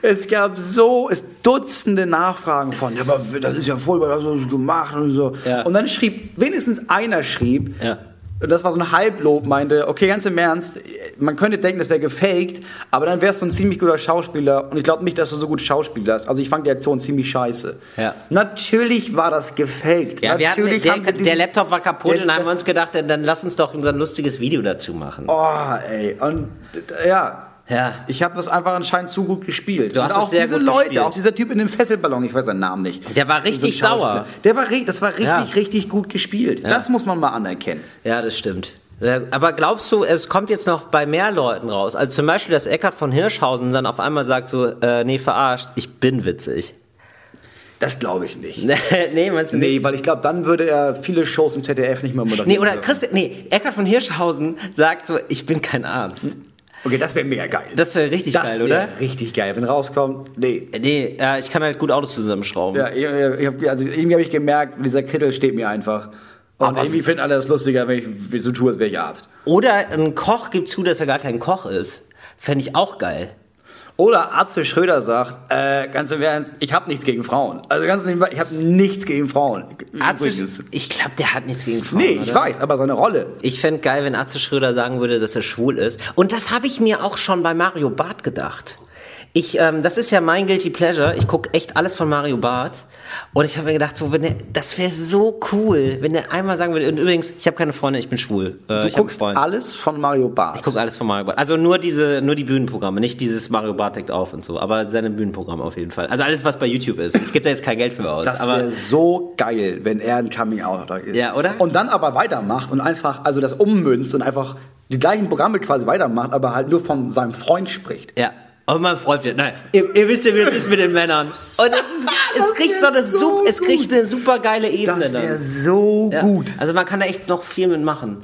Es gab so es Dutzende Nachfragen von, ja, aber das ist ja voll, was hast du gemacht und so.
Ja.
Und dann schrieb, wenigstens einer schrieb,
Ja.
Und das war so ein Halblob, meinte, okay, ganz im Ernst, man könnte denken, das wäre gefaked, aber dann wärst du ein ziemlich guter Schauspieler und ich glaube nicht, dass du so gut Schauspielerst. Also ich fand die Aktion ziemlich scheiße.
Ja.
Natürlich war das gefaked.
Ja, wir hatten,
Natürlich
der,
wir
der
diesen-
Laptop war kaputt
Der-
und dann haben wir
das-
uns gedacht, dann, dann lass uns doch unser lustiges Video dazu machen.
Oh, ey. Und ja.
Ja.
Ich habe das einfach anscheinend zu gut gespielt.
Du hast
und
es
auch
sehr
diese
gut
Leute,
gespielt.
auch dieser Typ in dem Fesselballon, ich weiß seinen Namen nicht.
Der war richtig
So
sauer.
Der war, das war richtig,
Ja.
richtig gut gespielt. Das muss man mal anerkennen.
Ja, das stimmt. Ja, Aber glaubst du, es kommt jetzt noch bei mehr Leuten raus? Also zum Beispiel, dass Eckhard von Hirschhausen dann auf einmal sagt so, äh, nee, verarscht, ich bin witzig.
Das glaube ich nicht.
nee, meinst du
Nee,
nicht?
weil ich glaube, dann würde er viele Shows im ZDF nicht mehr moderieren.
Nee, oder. Christi nee, Eckhard von Hirschhausen sagt so, ich bin kein Arzt.
Okay, das wäre mega geil.
Das wäre richtig
das
geil,
wär
oder?
richtig geil. Wenn rauskommt, nee.
Nee, ja, ich kann halt gut Autos zusammenschrauben.
Ja, ich, ich hab, also irgendwie habe ich gemerkt, dieser Kittel steht mir einfach. Und
Aber-
irgendwie finden alle das lustiger, wenn ich so tue, als wäre ich Arzt.
Oder ein Koch gibt zu, dass er gar kein Koch ist. Fände ich auch geil.
Oder Atze Schröder sagt, äh, ganz im Ernst, ich habe nichts gegen Frauen. Also ganz nebenbei, ich habe nichts gegen Frauen.
Atze,
Übrigens.
ich glaube, der hat nichts gegen Frauen.
Nee, ich
oder?
weiß, aber seine Rolle.
Ich fände geil, wenn Atze Schröder sagen würde, dass er schwul ist. Und das habe ich mir auch schon bei Mario Barth gedacht. Ich, ähm, das ist ja mein Guilty Pleasure. Ich gucke echt alles von Mario Barth. Und ich habe mir gedacht, so, wenn der, das wäre so cool, wenn der einmal sagen würde. Und übrigens, ich habe keine Freunde, ich bin schwul. Äh,
Du
ich
guckst alles von Mario Barth.
Ich gucke alles von Mario Barth. Also nur diese, nur die Bühnenprogramme, nicht dieses Mario Barth deckt auf und so, aber seine Bühnenprogramme auf jeden Fall. Also alles, was bei YouTube ist. Ich gebe da jetzt kein Geld für aus.
Das wäre so geil, wenn er ein Coming-out ist.
Ja, oder?
Und dann aber weitermacht und einfach, also das ummünzt und einfach die gleichen Programme quasi weitermacht, aber halt nur von seinem Freund spricht.
Ja. Aber mein Freund wird, nein, ihr, ihr wisst ja, wie das ist mit den Männern. Und es, es kriegt so eine,
so
es kriegt eine super geile Ebene
Das wäre so
Ja.
gut.
Also man kann da echt noch viel mitmachen.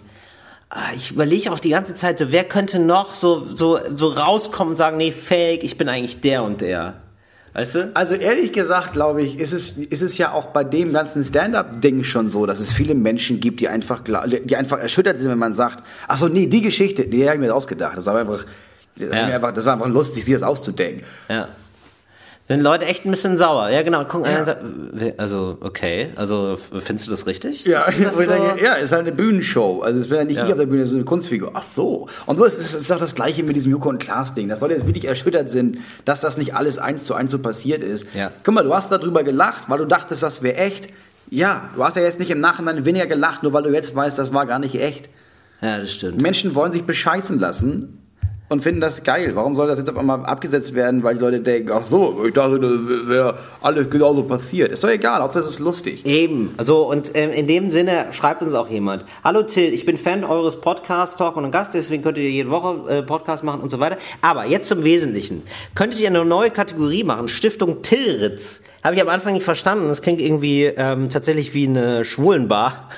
Ah, Ich überlege auch die ganze Zeit so, wer könnte noch so, so, so rauskommen und sagen, nee, fake, ich bin eigentlich der und der. Weißt du?
Also ehrlich gesagt, glaube ich, ist es, ist es ja auch bei dem ganzen Stand-up-Ding schon so, dass es viele Menschen gibt, die einfach, die einfach erschüttert sind, wenn man sagt, ach so, nee, die Geschichte, die habe ich mir ausgedacht. Das war einfach, das, war
Ja.
einfach, das war einfach lustig, sich das auszudenken.
Ja. Sind Leute echt ein bisschen sauer. Ja, genau. Gucken,
Ja.
also, okay, also, findest du das richtig?
Ja, ich
so-
denke, ja, ist halt eine Bühnenshow. Also es bin ja nicht
Ja.
ich auf der Bühne, es ist eine Kunstfigur. Ach so. Und so ist es ist auch das Gleiche mit diesem Joko und Klaas Ding, dass Leute jetzt wirklich erschüttert sind, dass das nicht alles eins zu eins so passiert ist.
Ja.
Guck mal, du hast darüber gelacht, weil du dachtest, das wäre echt. Ja, du hast ja jetzt nicht im Nachhinein weniger gelacht, nur weil du jetzt weißt, das war gar nicht echt.
Ja, das stimmt.
Menschen wollen sich bescheißen lassen und finden das geil. Warum soll das jetzt auf einmal abgesetzt werden, weil die Leute denken, ach so, ich dachte, das wäre alles genauso passiert. Ist doch egal, Hauptsache es ist lustig.
Eben. So, und ähm, in dem Sinne schreibt uns auch jemand. Hallo Till, ich bin Fan eures Podcasts, Talk und Gast, deswegen könnt ihr jede Woche äh, Podcast machen und so weiter. Aber jetzt zum Wesentlichen. Könntet ihr eine neue Kategorie machen? Stiftung Tillritz. Habe ich am Anfang nicht verstanden. Das klingt irgendwie ähm, tatsächlich wie eine Schwulenbar.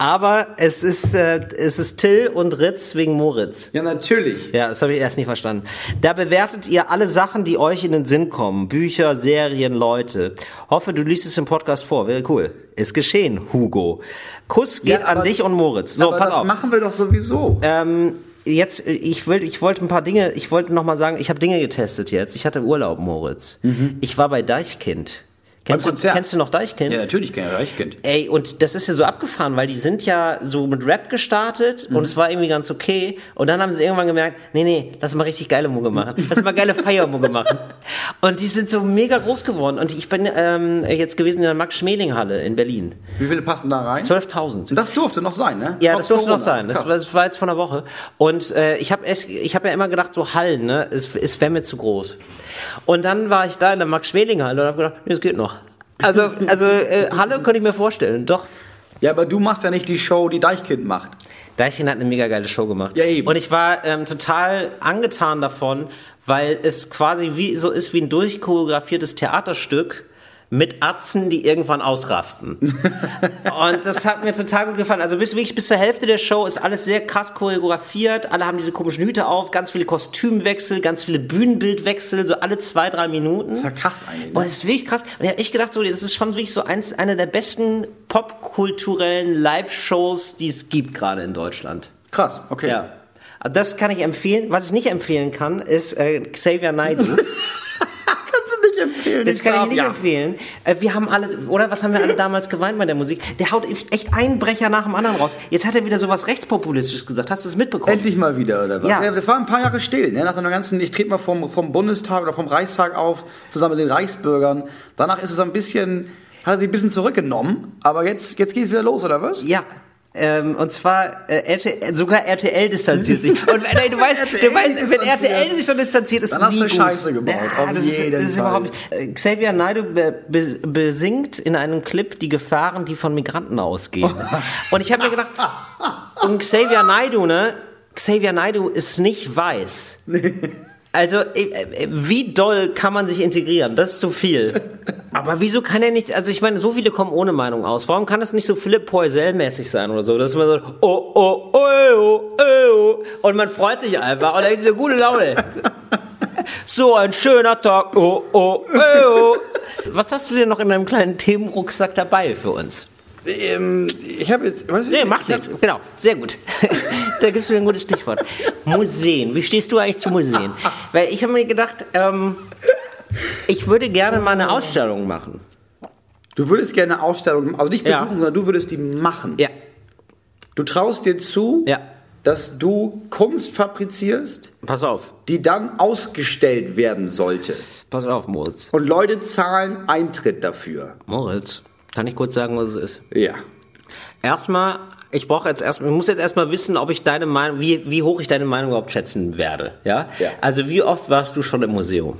Aber es ist, äh, es ist Till und Ritz wegen Moritz.
Ja, natürlich.
Ja, das habe ich erst nicht verstanden. Da bewertet ihr alle Sachen, die euch in den Sinn kommen. Bücher, Serien, Leute. Hoffe, du liest es im Podcast vor. Wäre cool. Ist geschehen, Hugo. Kuss geht
Ja,
an dich und Moritz. So, pass
das
auf.
machen wir doch sowieso.
Ähm, jetzt, ich, will, ich wollte ein paar Dinge, ich wollte noch mal sagen, ich habe Dinge getestet jetzt. Ich hatte Urlaub, Moritz. Ich war bei Deichkind. Kennst du,
Mhm.
Kennst du noch Deichkind?
ja, natürlich, kenn ich Reichkind.
Ey, und das ist ja so abgefahren, weil die sind ja so mit Rap gestartet und es war irgendwie ganz okay. Und dann haben sie irgendwann gemerkt, nee, nee, lass mal richtig geile Mucke machen. Lass mal geile Feiermucke machen. Und die sind so mega groß geworden. Und ich bin ähm, jetzt gewesen in der Max-Schmeling-Halle in Berlin.
Wie viele passen da rein?
12.000.
Und das durfte noch sein, ne?
Ja,
Trotz
das durfte noch
Corona.
sein. Das, das war jetzt von einer Woche. Und äh, ich habe ich hab ja immer gedacht, so Hallen, ne, es, es wäre mir zu groß. Und dann war ich da in der Max-Schmeling-Halle und habe gedacht, nee, das geht noch. Also, also äh, Halle könnte ich mir vorstellen, doch.
Ja, aber du machst ja nicht die Show, die Deichkind macht.
Deichkind hat eine mega geile Show gemacht.
Ja, eben.
Und ich war ähm, total angetan davon, weil es quasi wie so ist wie ein durchchoreografiertes Theaterstück mit Atzen, die irgendwann ausrasten. und das hat mir total gut gefallen. Also bis wirklich bis zur Hälfte der Show ist alles sehr krass choreografiert. Alle haben diese komischen Hüte auf, ganz viele Kostümwechsel, ganz viele Bühnenbildwechsel, so alle zwei, drei Minuten.
Das ist ja krass eigentlich.
Und
Ne?
das ist wirklich krass. Und ich habe echt gedacht, so, das ist schon wirklich so eins, einer der besten popkulturellen Live-Shows, die es gibt gerade in Deutschland.
Krass, okay.
Ja. Also Das kann ich empfehlen. Was ich nicht empfehlen kann, ist äh, Xavier Naidoo.
Empfehlen.
Das kann ich nicht
ja.
empfehlen. Äh, wir haben alle, oder was haben wir alle damals geweint bei der Musik? Der haut echt einen Brecher nach dem anderen raus. Jetzt hat er wieder sowas rechtspopulistisches gesagt. Hast du es mitbekommen?
Endlich mal wieder, oder was?
Ja.
Das war ein paar Jahre still, ne? Nach dem ganzen, ich trete mal vom, vom Bundestag oder vom Reichstag auf, zusammen mit den Reichsbürgern. Danach ist es ein bisschen, hat er sich ein bisschen zurückgenommen, aber jetzt, jetzt geht es wieder los, oder was?
Ja. Ähm, und zwar äh, RTL, sogar RTL distanziert sich. Und äh, nein, du weißt, du weißt wenn. RTL sich schon distanziert, ist
Dann hast
nie
du
gut.
Scheiße gebaut, auf
das ist, das ist überhaupt nicht. Äh, Xavier Naidoo be, be, besingt in einem Clip die Gefahren, die von Migranten ausgehen. und ich habe mir gedacht, und Xavier Naidoo, ne? Xavier Naidoo ist nicht weiß. Also, äh, äh, wie doll kann man sich integrieren? Das ist zu viel. Aber wieso kann er nicht, also ich meine, so viele kommen ohne Meinung aus. Warum kann das nicht so Philipp Poisel-mäßig sein oder so? Dass man so, oh, oh, oh, oh, oh, und man freut sich einfach und da ist eine gute Laune. So ein schöner Tag, oh, oh, oh, oh. Was hast du denn noch in deinem kleinen Themenrucksack dabei für uns?
Ähm, ich habe jetzt, was
Nee, macht
ich
nichts. Genau, sehr gut. da gibst du mir ein gutes Stichwort. Museen. Wie stehst du eigentlich zu Museen? Weil ich habe mir gedacht, ähm, ich würde gerne mal eine Ausstellung machen.
Du würdest gerne eine Ausstellung, also nicht
Ja.
besuchen, sondern du würdest die machen.
Ja,
Du traust dir zu,
Ja.
dass du Kunst fabrizierst,
pass auf.
die dann ausgestellt werden sollte.
Pass auf, Moritz.
Und Leute zahlen Eintritt dafür.
Moritz, kann ich kurz sagen, was es ist?
Ja.
Erstmal, ich brauche jetzt erstmal, ich muss jetzt erstmal wissen, ob ich deine Meinung, wie, wie hoch ich deine Meinung überhaupt schätzen werde. Ja?
Ja.
Also wie oft warst du schon im Museum?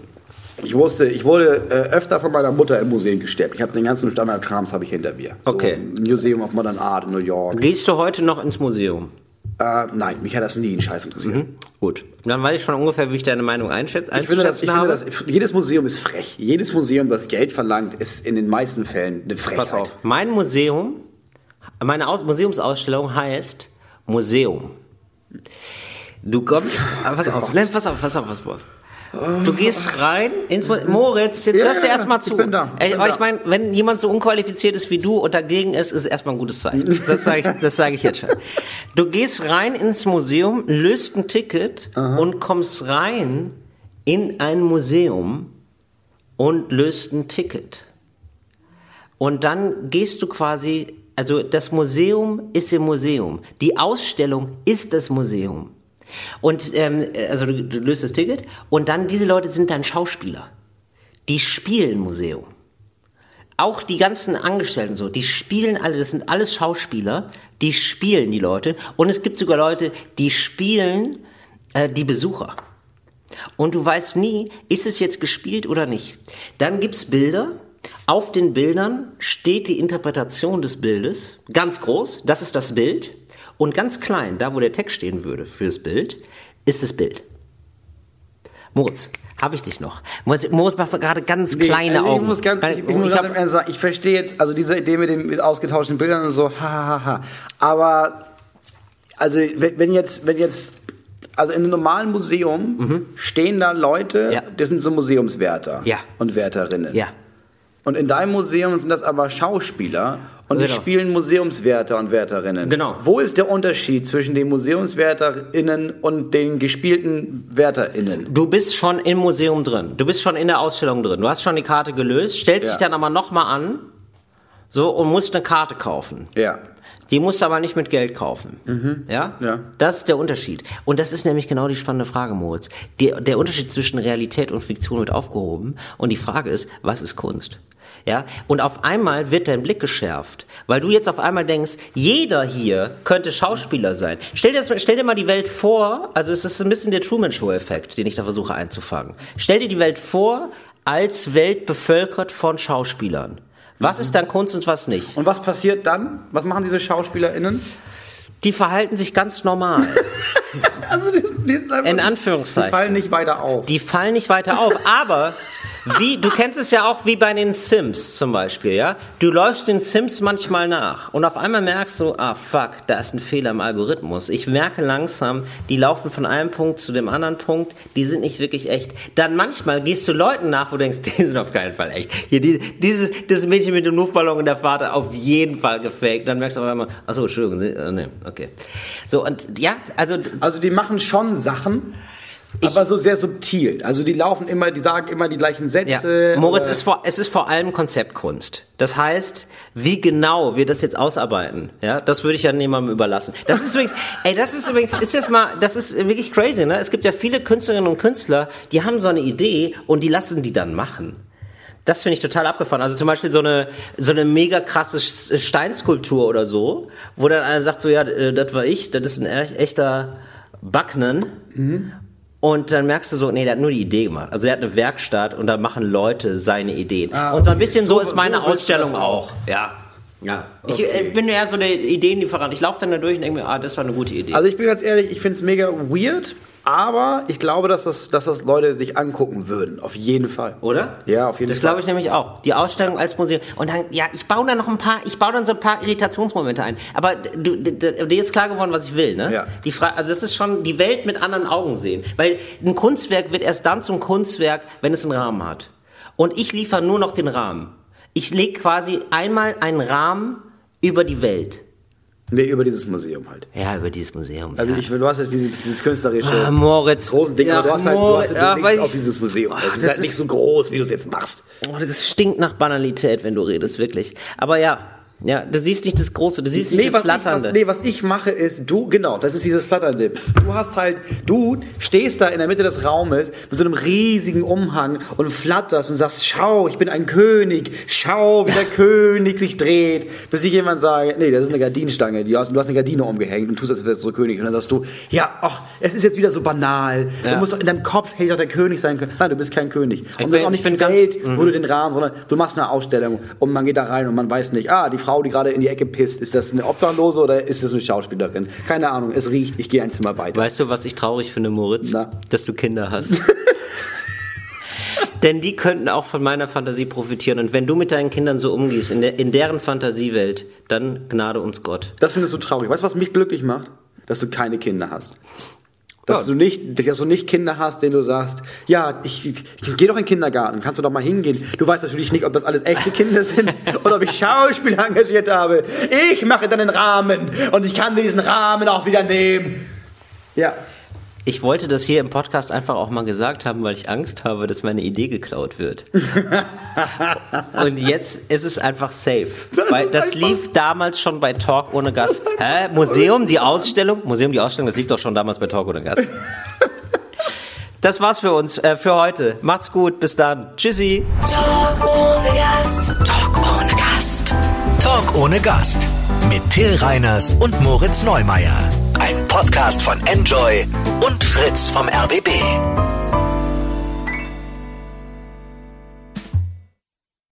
Ich wusste, ich wurde äh, öfter von meiner Mutter im Museum gesteppt. Ich habe den ganzen Standardkrams habe ich hinter mir.
Okay.
So, Museum of Modern Art in New York.
Gehst du heute noch ins Museum?
Äh, nein, mich hat das nie einen Scheiß interessiert.
Gut. Dann weiß ich schon ungefähr, wie ich deine Meinung einschätze.
Ich finde, das, ich finde das, jedes Museum ist frech. Jedes Museum, das Geld verlangt, ist in den meisten Fällen eine Frechheit.
Pass auf. Mein Museum, meine Aus Museumsausstellung heißt Museum. Du kommst, pass auf, pass auf, pass auf, pass auf. Du gehst rein ins Moritz, jetzt hörst du erstmal
ich
zu.
bin da, ich bin
aber
da.
ich meine, wenn jemand so unqualifiziert ist wie du und dagegen ist, ist erstmal ein gutes Zeichen. Das sage ich, das sage ich jetzt schon. Du gehst rein ins Museum, löst ein Ticket und kommst rein in ein Museum und löst ein Ticket. Und dann gehst du quasi, also das Museum ist im Museum. Die Ausstellung ist das Museum. Und ähm, also du, du löst das Ticket und dann diese Leute sind dann Schauspieler. Die spielen Museum. auch die ganzen Angestellten so, die spielen alle, das sind alles Schauspieler, die spielen die Leute. Und es gibt sogar Leute, die spielen äh, die Besucher. Und du weißt nie, ist es jetzt gespielt oder nicht. Dann gibt's Bilder. Auf den Bildern steht die Interpretation des Bildes. Ganz groß, das ist das Bild. Und ganz klein, da wo der Text stehen würde fürs Bild, ist das Bild. Moritz, habe ich dich noch? Moritz, Moritz macht gerade ganz kleine
also
Augen.
Ich muss ganz, ich, ich muss ganz Ernst sagen, ich verstehe jetzt, also diese Idee mit den mit ausgetauschten Bildern und so, ha, ha, ha. Aber, also, wenn, wenn jetzt, wenn jetzt, also in einem normalen Museum stehen da Leute,
Mhm. Ja.
das sind so Museumswärter
Ja.
und Wärterinnen.
ja.
Und in deinem Museum sind das aber Schauspieler und die
Genau.
spielen Museumswärter und Wärterinnen.
Genau.
Wo ist der Unterschied zwischen den MuseumswärterInnen und den gespielten WärterInnen?
Du bist schon im Museum drin. Du bist schon in der Ausstellung drin. Du hast schon die Karte gelöst, stellst
Ja.
dich dann aber nochmal an, so, und musst eine Karte kaufen.
Ja.
Die musst du aber nicht mit Geld kaufen. Ja?
Ja.
Das ist der Unterschied. Und das ist nämlich genau die spannende Frage, Moritz. Die, der Unterschied zwischen Realität und Fiktion wird aufgehoben. Und die Frage ist, was ist Kunst? Ja? Und auf einmal wird dein Blick geschärft, weil du jetzt auf einmal denkst, jeder hier könnte Schauspieler sein. Stell dir, das, stell dir mal die Welt vor, also es ist ein bisschen der Truman Show-Effekt, den ich da versuche einzufangen. Stell dir die Welt vor, als Welt bevölkert von Schauspielern. Was ist dann Kunst und was nicht?
Und was passiert dann? Was machen diese SchauspielerInnen?
Die verhalten sich ganz normal.
Also die, die,
In Anführungszeichen.
Die fallen nicht weiter auf.
Die fallen nicht weiter auf, aber wie, du kennst es ja auch wie bei den Sims zum Beispiel, ja? Du läufst den Sims manchmal nach und auf einmal merkst du, ah fuck, da ist ein Fehler im Algorithmus. Ich merke langsam, die laufen von einem Punkt zu dem anderen Punkt, die sind nicht wirklich echt. Dann manchmal gehst du Leuten nach, wo du denkst, die sind auf keinen Fall echt. Hier, die, dieses, das Mädchen mit dem Luftballon und der Vater auf jeden Fall gefaked. Dann merkst du auf einmal, achso, Entschuldigung, Sie, äh, nee, okay. So, und ja, also
Also die machen schon Sachen, aber so sehr subtil. Also die laufen immer, die sagen immer die gleichen Sätze.
Ja. Moritz, ist vor, es ist vor allem Konzeptkunst. Das heißt, wie genau wir das jetzt ausarbeiten, ja, das würde ich ja niemandem überlassen. Das ist übrigens, ey, das ist übrigens, ist jetzt mal, das ist wirklich crazy, ne? Es gibt ja viele Künstlerinnen und Künstler, die haben so eine Idee und die lassen die dann machen. Das finde ich total abgefahren. Also zum Beispiel so eine, so eine mega krasse Steinskulptur oder so, wo dann einer sagt so, ja, äh, das war ich, das ist ein e- echter Backnen. Und dann merkst du so, nee, der hat nur die Idee gemacht. Also er hat eine Werkstatt und da machen Leute seine Ideen.
Ah,
und so ein
okay.
bisschen so,
So-
ist meine
so
Ausstellung auch.
auch.
Ja. Ja. Ich
Okay.
äh, bin ja so der Ideenlieferant. Ich laufe dann da durch und denke mir, ah, das war eine gute Idee.
Also ich bin ganz ehrlich, ich finde es mega weird, aber ich glaube, dass das, dass das Leute sich angucken würden. Auf jeden Fall.
Oder?
Ja, auf jeden
das
Fall.
glaube ich nämlich auch. Die Ausstellung als Museum. Und dann, ja, ich baue da noch ein paar, ich baue dann so ein paar Irritationsmomente ein. Aber du, dir ist klar geworden, was ich will, ne?
Ja.
Die Frage, also das ist schon die Welt mit anderen Augen sehen. Weil ein Kunstwerk wird erst dann zum Kunstwerk, wenn es einen Rahmen hat. Und ich liefere nur noch den Rahmen. Ich lege quasi einmal einen Rahmen über die Welt.
Nee, über dieses Museum halt.
Ja, über dieses Museum.
Also
ja.
ich, du hast jetzt dieses, dieses künstlerische
Ah, Moritz.
großen Ding,
Ja,
aber du hast halt, du hast halt
weil
nichts auf dieses Museum.
Ah,
Das ist
das
halt nicht
ist-
so groß, wie du es jetzt machst.
Oh, das stinkt nach Banalität, wenn du redest, wirklich. Aber ja, ja, du siehst nicht das Große, du siehst nicht das
was ich,
Flatternde.
was, nee, was ich mache ist, du, genau, das ist dieses Flatternde. Du hast halt, du stehst da in der Mitte des Raumes mit so einem riesigen Umhang und flatterst und sagst, schau, ich bin ein König, schau, wie der König sich dreht. Bis ich jemand sage, nee, das ist eine Gardinenstange, die hast, du hast eine Gardine umgehängt und tust, als wärst du so König. Und dann sagst du, ja, ach, es ist jetzt wieder so banal.
Ja.
Du musst doch in deinem Kopf hätte doch der König sein können. Nein, du bist kein König. Und
bin-
das ist auch nicht
ich
die
ganz-
Welt, wo du den Rahmen, sondern du machst eine Ausstellung und man geht da rein und man weiß nicht, ah, die Frau, die gerade in die Ecke pisst, ist das eine Obdachlose oder ist das eine Schauspielerin? Keine Ahnung, es riecht, ich gehe ein Zimmer weiter.
Weißt du, was ich traurig finde, Moritz?
Na?
Dass du Kinder hast. Denn die könnten auch von meiner Fantasie profitieren. Und wenn du mit deinen Kindern so umgehst, in, der, in deren Fantasiewelt, dann gnade uns Gott.
Das findest du traurig. Weißt du, was mich glücklich macht? Dass du keine Kinder hast. Dass,
Ja.
du nicht, dass du nicht Kinder hast, denen du sagst, ja, ich, ich, ich geh doch in den Kindergarten, kannst du doch mal hingehen. Du weißt natürlich nicht, ob das alles echte Kinder sind oder ob ich Schauspieler engagiert habe. Ich mache dann den Rahmen und ich kann diesen Rahmen auch wieder nehmen. Ja.
Ich wollte das hier im Podcast einfach auch mal gesagt haben, weil ich Angst habe, dass meine Idee geklaut wird. Und jetzt ist es einfach safe. Weil
ist
das
einfach-
lief damals schon bei Talk ohne Gast. Hä? Museum, die Ausstellung? Museum, die Ausstellung, das lief doch schon damals bei Talk ohne Gast. das war's für uns, äh, für heute. Macht's gut, bis dann. Tschüssi.
Talk ohne Gast. Talk ohne Gast.
Talk ohne Gast. Mit Till Reiners und Moritz Neumeier. Ein Podcast von Enjoy und Fritz vom RBB.